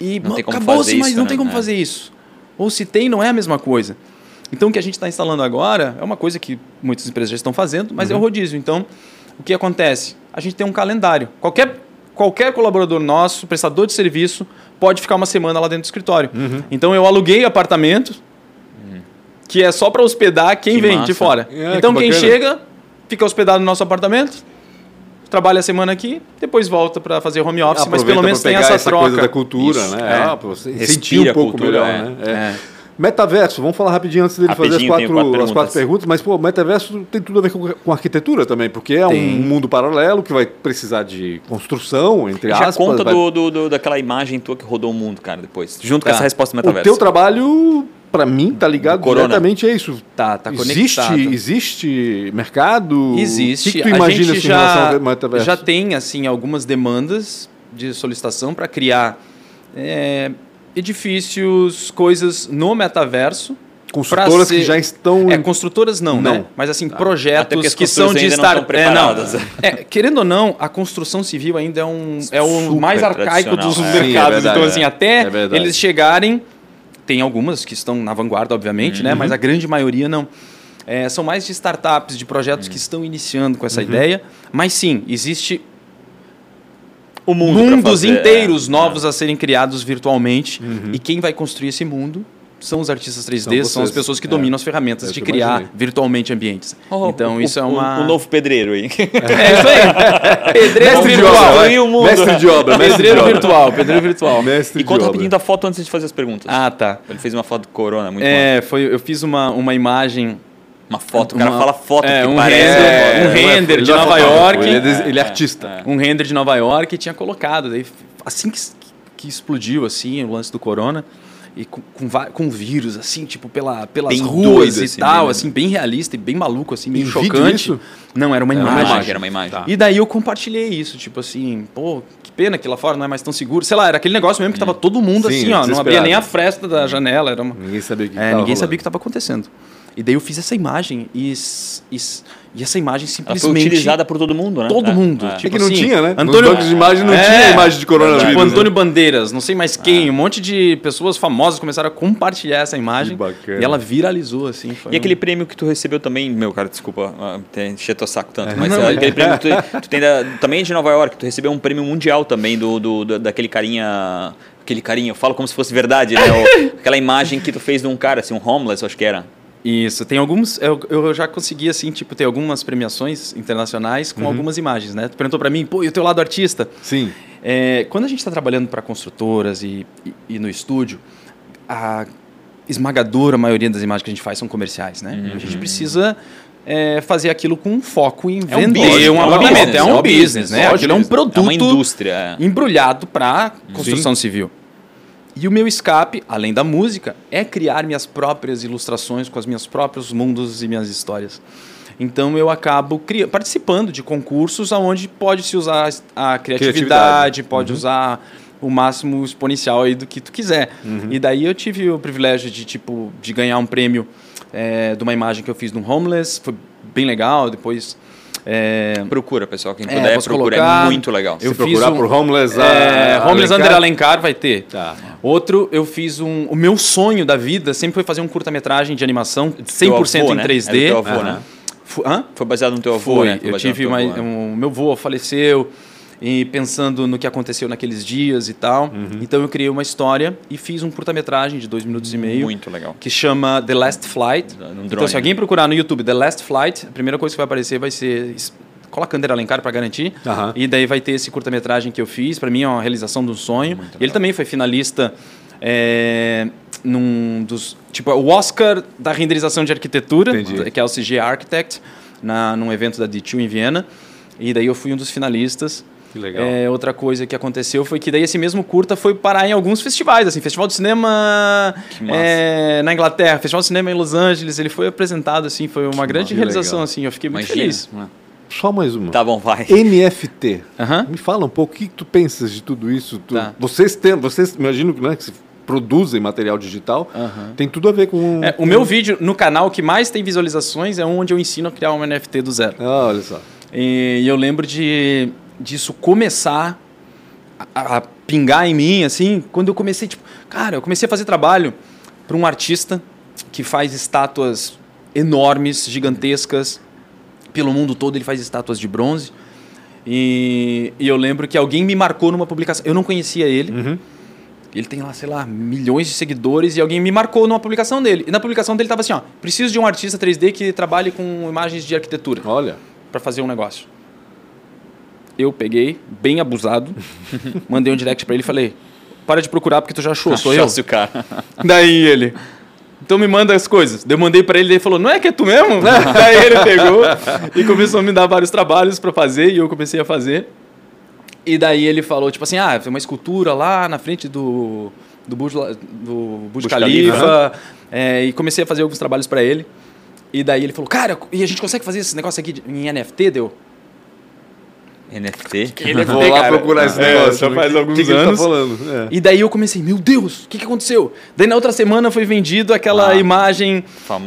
E acabou-se, mas não tem como né? fazer isso. Ou se tem, não é a mesma coisa. Então, o que a gente está instalando agora é uma coisa que muitas empresas já estão fazendo, mas uhum. é o rodízio. Então, o que acontece? A gente tem um calendário. Qualquer, qualquer colaborador nosso, prestador de serviço, pode ficar uma semana lá dentro do escritório. Uhum. Então, eu aluguei apartamento, uhum. que é só para hospedar quem que vem massa. de fora. É, então, que quem chega, fica hospedado no nosso apartamento, trabalha a semana aqui, depois volta para fazer home office, Aproveita mas pelo menos tem essa, essa troca. coisa da cultura, Isso. né? É. Ah, você sentir um pouco cultura, melhor, é. né? É. é. Metaverso, vamos falar rapidinho antes dele rapidinho, fazer as quatro, quatro as quatro perguntas, mas pô, metaverso tem tudo a ver com, com arquitetura também, porque é tem. um mundo paralelo que vai precisar de construção, entre Já aspas. Já conta vai... do, do, do, daquela imagem tua que rodou o mundo, cara, depois, junto tá. com essa resposta do metaverso. O teu trabalho, para mim, tá ligado Corona. diretamente a isso. Tá, tá existe, conectado. Existe mercado? Existe. O que, que tu imagina assim, já, em relação ao metaverso? Já tem, assim, algumas demandas de solicitação para criar... É, edifícios, coisas no metaverso. Construtoras ser... que já estão. É, construtoras não, não. né? Mas assim, projetos que são de estar. É, não. É, querendo ou não, a construção civil ainda é um é o mais arcaico dos é. mercados. Sim, é então, assim, até é eles chegarem. Tem algumas que estão na vanguarda, obviamente, né? uhum. né? Mas a grande maioria não. É, são mais de startups, de projetos uhum. que estão iniciando com essa uhum. ideia. Mas sim, existe o mundo mundos fazer, inteiros é, novos é. a serem criados virtualmente. Uhum. E quem vai construir esse mundo são os artistas 3D, são, são as pessoas que é. dominam as ferramentas de criar imaginei. virtualmente ambientes. Oh, então o, isso é uma... O, novo pedreiro aí. É isso aí. pedreiro virtual. É. O mundo. Mestre de obra. Mestre pedreiro virtual. Pedreiro virtual. Mestre e conta rapidinho da foto antes de fazer as perguntas. Ah, tá. Ele fez uma foto do Corona, muito É, foi, eu fiz uma, uma imagem uma foto, o cara uma, fala foto é, que um parece. Render, um render de Nova York. Ele é, ele é artista. Um render de Nova York e tinha colocado. Daí, assim que, que explodiu assim, o lance do corona, e com, com, com vírus, assim, tipo, pela, pelas bem ruas doido, e assim, tal, bem, assim, bem realista e bem maluco, assim, meio chocante. Isso? Não, era uma era imagem. Uma imagem. Era uma imagem. Tá. E daí eu compartilhei isso, tipo assim, pô, que pena que lá fora não é mais tão seguro. Sei lá, era aquele negócio mesmo que tava hum. todo mundo Sim, assim, ó, não abria nem a fresta da janela. Era uma... Ninguém sabia o que, é, Ninguém sabia o que estava acontecendo. E daí eu fiz essa imagem e, e, e essa imagem simplesmente... Ela foi utilizada por todo mundo, né? Todo é, mundo. É. Tipo é que não assim, tinha, né? Antônio... Nos de imagem não é, tinha imagem de coronavírus. Tipo, Antônio né? Bandeiras, não sei mais quem, é. um monte de pessoas famosas começaram a compartilhar essa imagem. E ela viralizou, assim. e um... aquele prêmio que tu recebeu também, meu cara, desculpa, encher teu saco tanto, mas não, aquele prêmio que tu, tu tem da, também de Nova York, tu recebeu um prêmio mundial também do, do, do daquele carinha aquele carinha, eu falo como se fosse verdade, né? O, aquela imagem que tu fez de um cara, assim, um homeless, acho que era. Isso, tem alguns. Eu, eu já consegui, assim, tipo, ter algumas premiações internacionais com uhum. algumas imagens, né? Tu perguntou para mim, pô, e o teu lado artista? Sim. É, quando a gente está trabalhando para construtoras e, e, e, no estúdio, a esmagadora maioria das imagens que a gente faz são comerciais, né? Uhum. A gente precisa é, fazer aquilo com foco em vender é um, um apartamento. É um, é um business, né? Aquilo é um produto é uma indústria. embrulhado para construção Sim. civil. E o meu escape, além da música, é criar minhas próprias ilustrações com os meus próprios mundos e minhas histórias. Então eu acabo participando de concursos onde pode se usar a criatividade, criatividade. pode uhum. usar o máximo exponencial aí do que tu quiser. Uhum. E daí eu tive o privilégio de, tipo, de ganhar um prêmio é, de uma imagem que eu fiz de um homeless, foi bem legal, depois... É... Procura, pessoal. Quem é, puder, é, procura. Colocar. É muito legal. Eu Se procurar um, por Homeless, é, Homeless Alencar. Under Alencar vai ter. Tá. Outro, eu fiz um... O meu sonho da vida sempre foi fazer um curta-metragem de animação 100% avô, em 3D. Né? É teu avô, né? Hã? Foi baseado no teu avô, foi. né? Foi eu tive uma, avô, um, meu avô faleceu e pensando no que aconteceu naqueles dias e tal. Uhum. Então eu criei uma história e fiz um curta-metragem de dois minutos e meio. Muito legal. Que chama The Last Flight. Um então se alguém né? procurar no YouTube The Last Flight, a primeira coisa que vai aparecer vai ser coloca Ander Alencar para garantir. Uhum. E daí vai ter esse curta-metragem que eu fiz. Para mim é uma realização de um sonho. ele também foi finalista é, num dos tipo o Oscar da renderização de arquitetura, Entendi. que é o CG Architect, na num evento da D2 em Viena. E daí eu fui um dos finalistas. Que legal. É, outra coisa que aconteceu foi que daí esse mesmo curta foi parar em alguns festivais, assim, Festival de Cinema é, na Inglaterra, Festival de Cinema em Los Angeles, ele foi apresentado, assim, foi uma que grande realização, legal. assim, eu fiquei muito Imagina. feliz. Só mais uma. Tá bom, vai. NFT. Me fala um pouco, o que tu pensas de tudo isso? Tu, tá. Vocês têm, vocês imagino né, que produzem material digital, tem tudo a ver com... É, o meu vídeo no canal que mais tem visualizações é onde eu ensino a criar um NFT do zero. Ah, olha só. E eu lembro de disso começar a, a, pingar em mim, assim, quando eu comecei, tipo, cara, eu comecei a fazer trabalho para um artista que faz estátuas enormes, gigantescas, pelo mundo todo ele faz estátuas de bronze. E, e eu lembro que alguém me marcou numa publicação, eu não conhecia ele. Uhum. Ele tem lá, sei lá, milhões de seguidores e alguém me marcou numa publicação dele. E na publicação dele estava assim, ó, preciso de um artista 3D que trabalhe com imagens de arquitetura. Olha. Para fazer um negócio eu peguei, bem abusado, mandei um direct para ele e falei: para de procurar porque tu já achou, sou eu. o cara. Daí ele. Então me manda as coisas. Eu mandei para ele e ele falou: Não é que é tu mesmo? Daí ele pegou e começou a me dar vários trabalhos para fazer e eu comecei a fazer. E daí ele falou: Tipo assim, ah, tem uma escultura lá na frente do, do Burj, do Burj, Burj Khalifa. Khalifa. É, e comecei a fazer alguns trabalhos para ele. E daí ele falou: Cara, e a gente consegue fazer esse negócio aqui em NFT? Deu. NFT? NFT Vou lá cara. procurar esse é, negócio. Já faz alguns que que anos. Tá é. E daí eu comecei, meu Deus, o que, que aconteceu? Daí na outra semana foi vendido aquela ah, imagem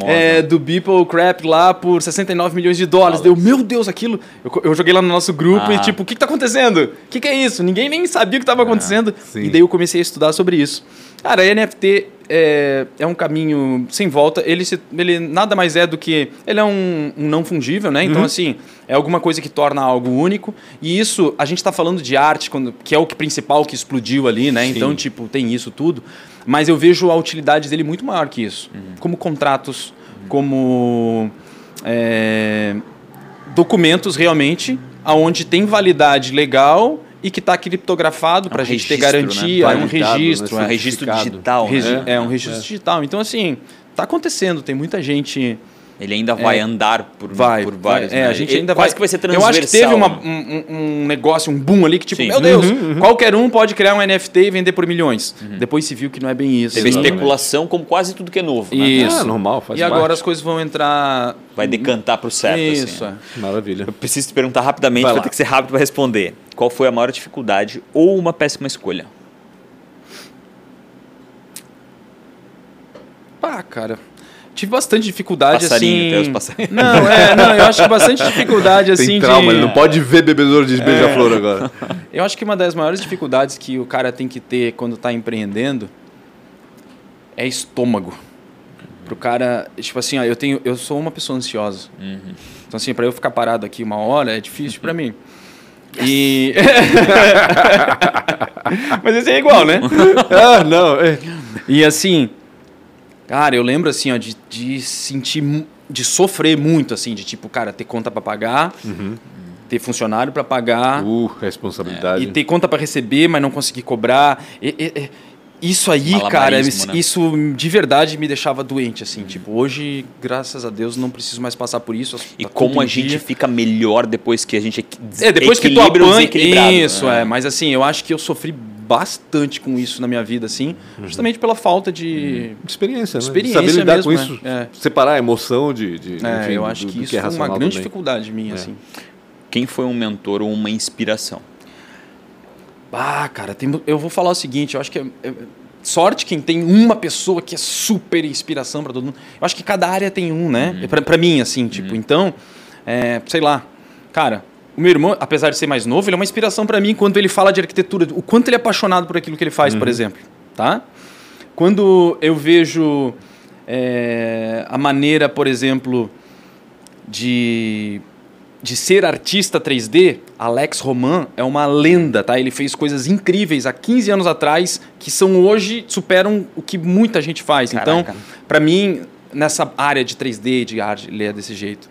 é, do Beeple Crap lá por 69 milhões de dólares. Deu, meu Deus, aquilo. Eu, eu, joguei lá no nosso grupo ah. e tipo, o que, que tá acontecendo? O que, que é isso? Ninguém nem sabia o que estava ah, acontecendo. Ah, e daí eu comecei a estudar sobre isso. Cara, NFT é, é um caminho sem volta. Ele, se, ele nada mais é do que. Ele é um, um não fungível, né? Então, uhum. assim, é alguma coisa que torna algo único. E isso, a gente está falando de arte, quando, que é o que principal que explodiu ali, né? Sim. Então, tipo, tem isso tudo. Mas eu vejo a utilidade dele muito maior que isso. Uhum. Como contratos, uhum. como. É, documentos realmente, aonde tem validade legal e que está criptografado para a é um gente ter garantia, né? é um registro, né? é um registro digital, Regi né? É um registro é. digital. Então assim, está acontecendo, tem muita gente ele ainda vai é, andar por, vai, por vários. É, né? a gente ainda quase vai, que vai ser transversal. Eu acho que teve uma, um, um, negócio, um boom ali que tipo, Sim. meu Deus, uhum, uhum. qualquer um pode criar um NFT e vender por milhões. Uhum. Depois se viu que não é bem isso. Teve especulação como quase tudo que é novo. Né? Isso. Ah, normal, faz E parte. agora as coisas vão entrar... Vai decantar para o certo. Isso. Assim, é. Maravilha. Eu preciso te perguntar rapidamente, vai, vai ter que ser rápido para responder. Qual foi a maior dificuldade ou uma péssima escolha? Ah, cara tive bastante dificuldade Passarinho, assim. Não, é, não, eu acho que bastante dificuldade assim Tem trauma, de... ele não pode ver bebedouro de beija-flor é. agora. Eu acho que uma das maiores dificuldades que o cara tem que ter quando está empreendendo é estômago. Pro cara, tipo assim, ó, eu tenho, eu sou uma pessoa ansiosa. Uhum. Então assim, para eu ficar parado aqui uma hora é difícil para mim. E Mas esse é igual, né? ah, não. É. E assim, Cara, eu lembro assim, ó, de, de sentir, de sofrer muito, assim, de tipo, cara, ter conta para pagar, uhum. ter funcionário para pagar. Uh, responsabilidade. É, e ter conta para receber, mas não conseguir cobrar. E, e, isso aí, cara, né? isso de verdade me deixava doente, assim. Uhum. Tipo, hoje, graças a Deus, não preciso mais passar por isso. E como a gente dia. fica melhor depois que a gente é, depois que tu apanha, Isso, né? é. Mas assim, eu acho que eu sofri bastante com isso na minha vida, assim, uhum. justamente pela falta de experiência, né? experiência Saber lidar mesmo, com isso, né? separar a emoção de, de é, enfim, eu acho do, que isso que é foi uma grande também. dificuldade minha, é. assim. Quem foi um mentor ou uma inspiração? Ah, cara, tem, eu vou falar o seguinte, eu acho que é, é, sorte quem tem uma pessoa que é super inspiração para todo mundo. Eu acho que cada área tem um, né? Uhum. Para mim, assim, tipo, uhum. então, é, sei lá, cara, o meu irmão, apesar de ser mais novo, ele é uma inspiração para mim quando ele fala de arquitetura, o quanto ele é apaixonado por aquilo que ele faz, uhum. por exemplo, tá? Quando eu vejo é, a maneira, por exemplo, de de ser artista 3D, Alex Roman é uma lenda, tá? Ele fez coisas incríveis há 15 anos atrás que são hoje superam o que muita gente faz. Então, Caraca. Então, para mim, nessa área de 3D, de arte, ele é desse jeito.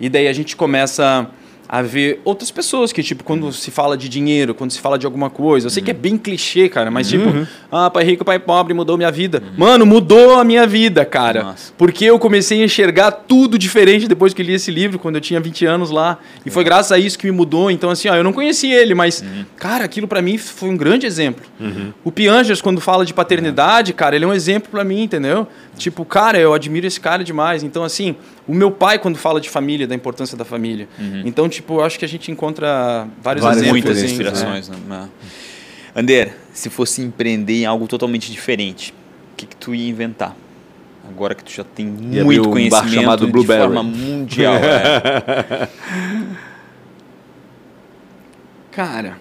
E daí a gente começa a ver outras pessoas que, tipo, quando se fala de dinheiro, quando se fala de alguma coisa, eu sei uhum. que é bem clichê, cara, mas tipo, uhum. ah, pai rico, pai pobre, mudou minha vida. Uhum. Mano, mudou a minha vida, cara. Nossa. Porque eu comecei a enxergar tudo diferente depois que li esse livro, quando eu tinha 20 anos lá. E foi graças a isso que me mudou. Então, assim, ó, eu não conhecia ele, mas, uhum. cara, aquilo para mim foi um grande exemplo. Uhum. O Piangers, quando fala de paternidade, cara, ele é um exemplo para mim, entendeu? Tipo, cara, eu admiro esse cara demais. Então, assim, o meu pai, quando fala de família, da importância da família. Uhum. Então, tipo, eu acho que a gente encontra vários Várias exemplos. Muitas assim, inspirações. Né? Né? Ander, se fosse empreender em algo totalmente diferente, o que, que tu ia inventar? Agora que tu já tem ia muito um conhecimento chamado de Blueberry. forma mundial. é. Cara...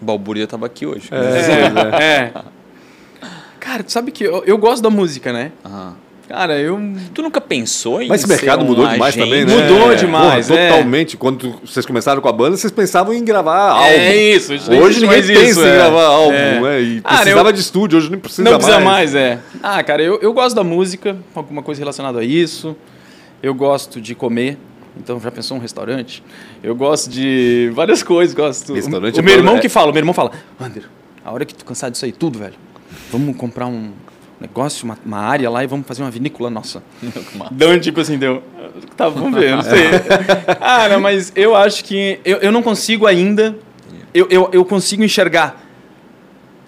O Balbúrdia estava aqui hoje. É, é. é. Cara, tu sabe que eu, eu gosto da música, né? Aham. Cara, eu. Tu nunca pensou em. Mas esse mercado mudou um demais agente? também, né? Mudou demais. Porra, é. Totalmente. Quando vocês começaram com a banda, vocês pensavam em gravar álbum. É isso. Hoje ninguém pensa isso, em é. gravar álbum, é. né? E precisava eu... de estúdio, hoje não precisa mais. Não precisa mais, é. Ah, cara, eu, eu gosto da música, alguma coisa relacionada a isso. Eu gosto de comer. Então, já pensou um restaurante? Eu gosto de várias coisas. Gosto. Restaurante o, o meu irmão é... que fala, o meu irmão fala, Wander, a hora que tu cansar disso aí tudo, velho, vamos comprar um negócio, uma, uma, área lá e vamos fazer uma vinícola nossa. Deu tipo assim, deu. Tá, vamos ver, não sei. Cara, mas eu acho que eu, eu não consigo ainda. Eu, eu, eu consigo enxergar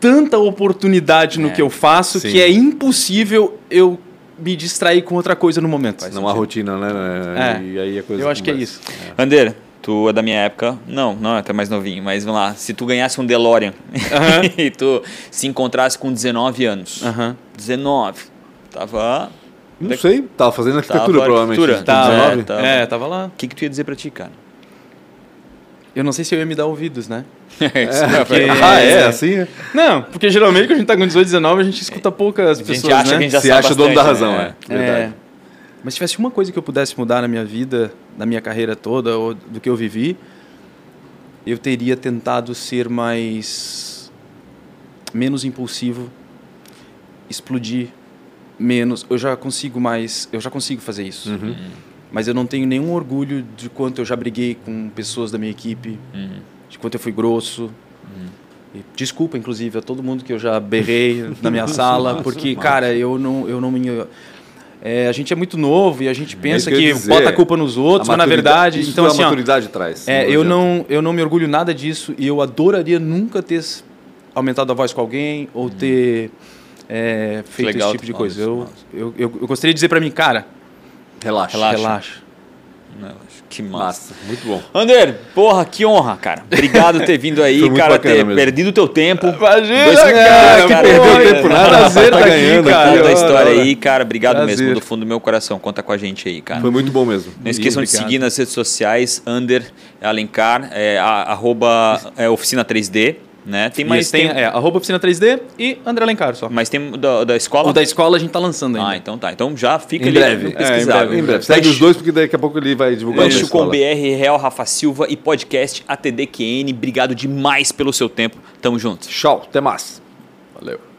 tanta oportunidade no é, que eu faço sim. que é impossível eu me distrair com outra coisa no momento. Não há rotina, né? É. E aí a coisa eu acho que é isso. É. Ander, tu é da minha época, não, não é até mais novinho, mas vamos lá, se tu ganhasse um DeLorean e tu se encontrasse com 19 anos, 19, tava... Não sei, tava fazendo arquitetura tava provavelmente. Arquitetura. Tava, é, tava. é, tava lá. O que, que tu ia dizer pra ti, cara? Eu não sei se eu ia me dar ouvidos, né? É, porque... Ah, é? Assim? É? Não, porque geralmente quando a gente tá com 18, 19, a gente escuta poucas pessoas, a gente acha né? Que a gente já Se acha dono da razão, né? é. é. Mas se tivesse uma coisa que eu pudesse mudar na minha vida, na minha carreira toda, ou do que eu vivi, eu teria tentado ser mais. menos impulsivo, explodir menos. Eu já consigo mais. Eu já consigo fazer isso. Uhum. Mas eu não tenho nenhum orgulho de quanto eu já briguei com pessoas da minha equipe, uhum. de quanto eu fui grosso. Uhum. desculpa, inclusive, a todo mundo que eu já berrei na minha sala, porque, cara, eu não, eu não me é, a gente é muito novo e a gente é pensa é que, que dizer, bota a culpa nos outros, mas na verdade. Isso então, assim, a maturidade ó, traz. É, eu, não, eu não me orgulho nada disso e eu adoraria nunca ter aumentado a voz com alguém ou hum. ter é, feito Legal, esse tipo de coisa. Eu, eu, eu, eu, gostaria de dizer para mim, cara. Relaxa. Relaxa. relaxa. Que massa. massa. Muito bom. Ander, porra, que honra, cara. Obrigado por ter vindo aí, cara, ter mesmo. perdido o teu tempo. Imagina, Dois... cara, que perdeu tempo nada. Prazer tá, ganhando, aqui, cara. da história aí, cara. Obrigado Prazer. mesmo, do fundo do meu coração. Conta com a gente aí, cara. Foi muito bom mesmo. Não esqueçam de seguir nas redes sociais, Ander Alencar, é, arroba é, Oficina 3D. Né? Tem mais. Tem, tem, é, arroba oficina 3D e André Alencar só. Mas tem da, da escola? O da escola a gente tá lançando ainda. Ah, então tá. Então já fica em ali breve. É, em breve. Em breve. Segue os dois, porque daqui a pouco ele vai divulgar Lanche com BR, Real Rafa Silva e podcast ATDQN. Obrigado demais pelo seu tempo. Tamo junto. Tchau, até mais. Valeu.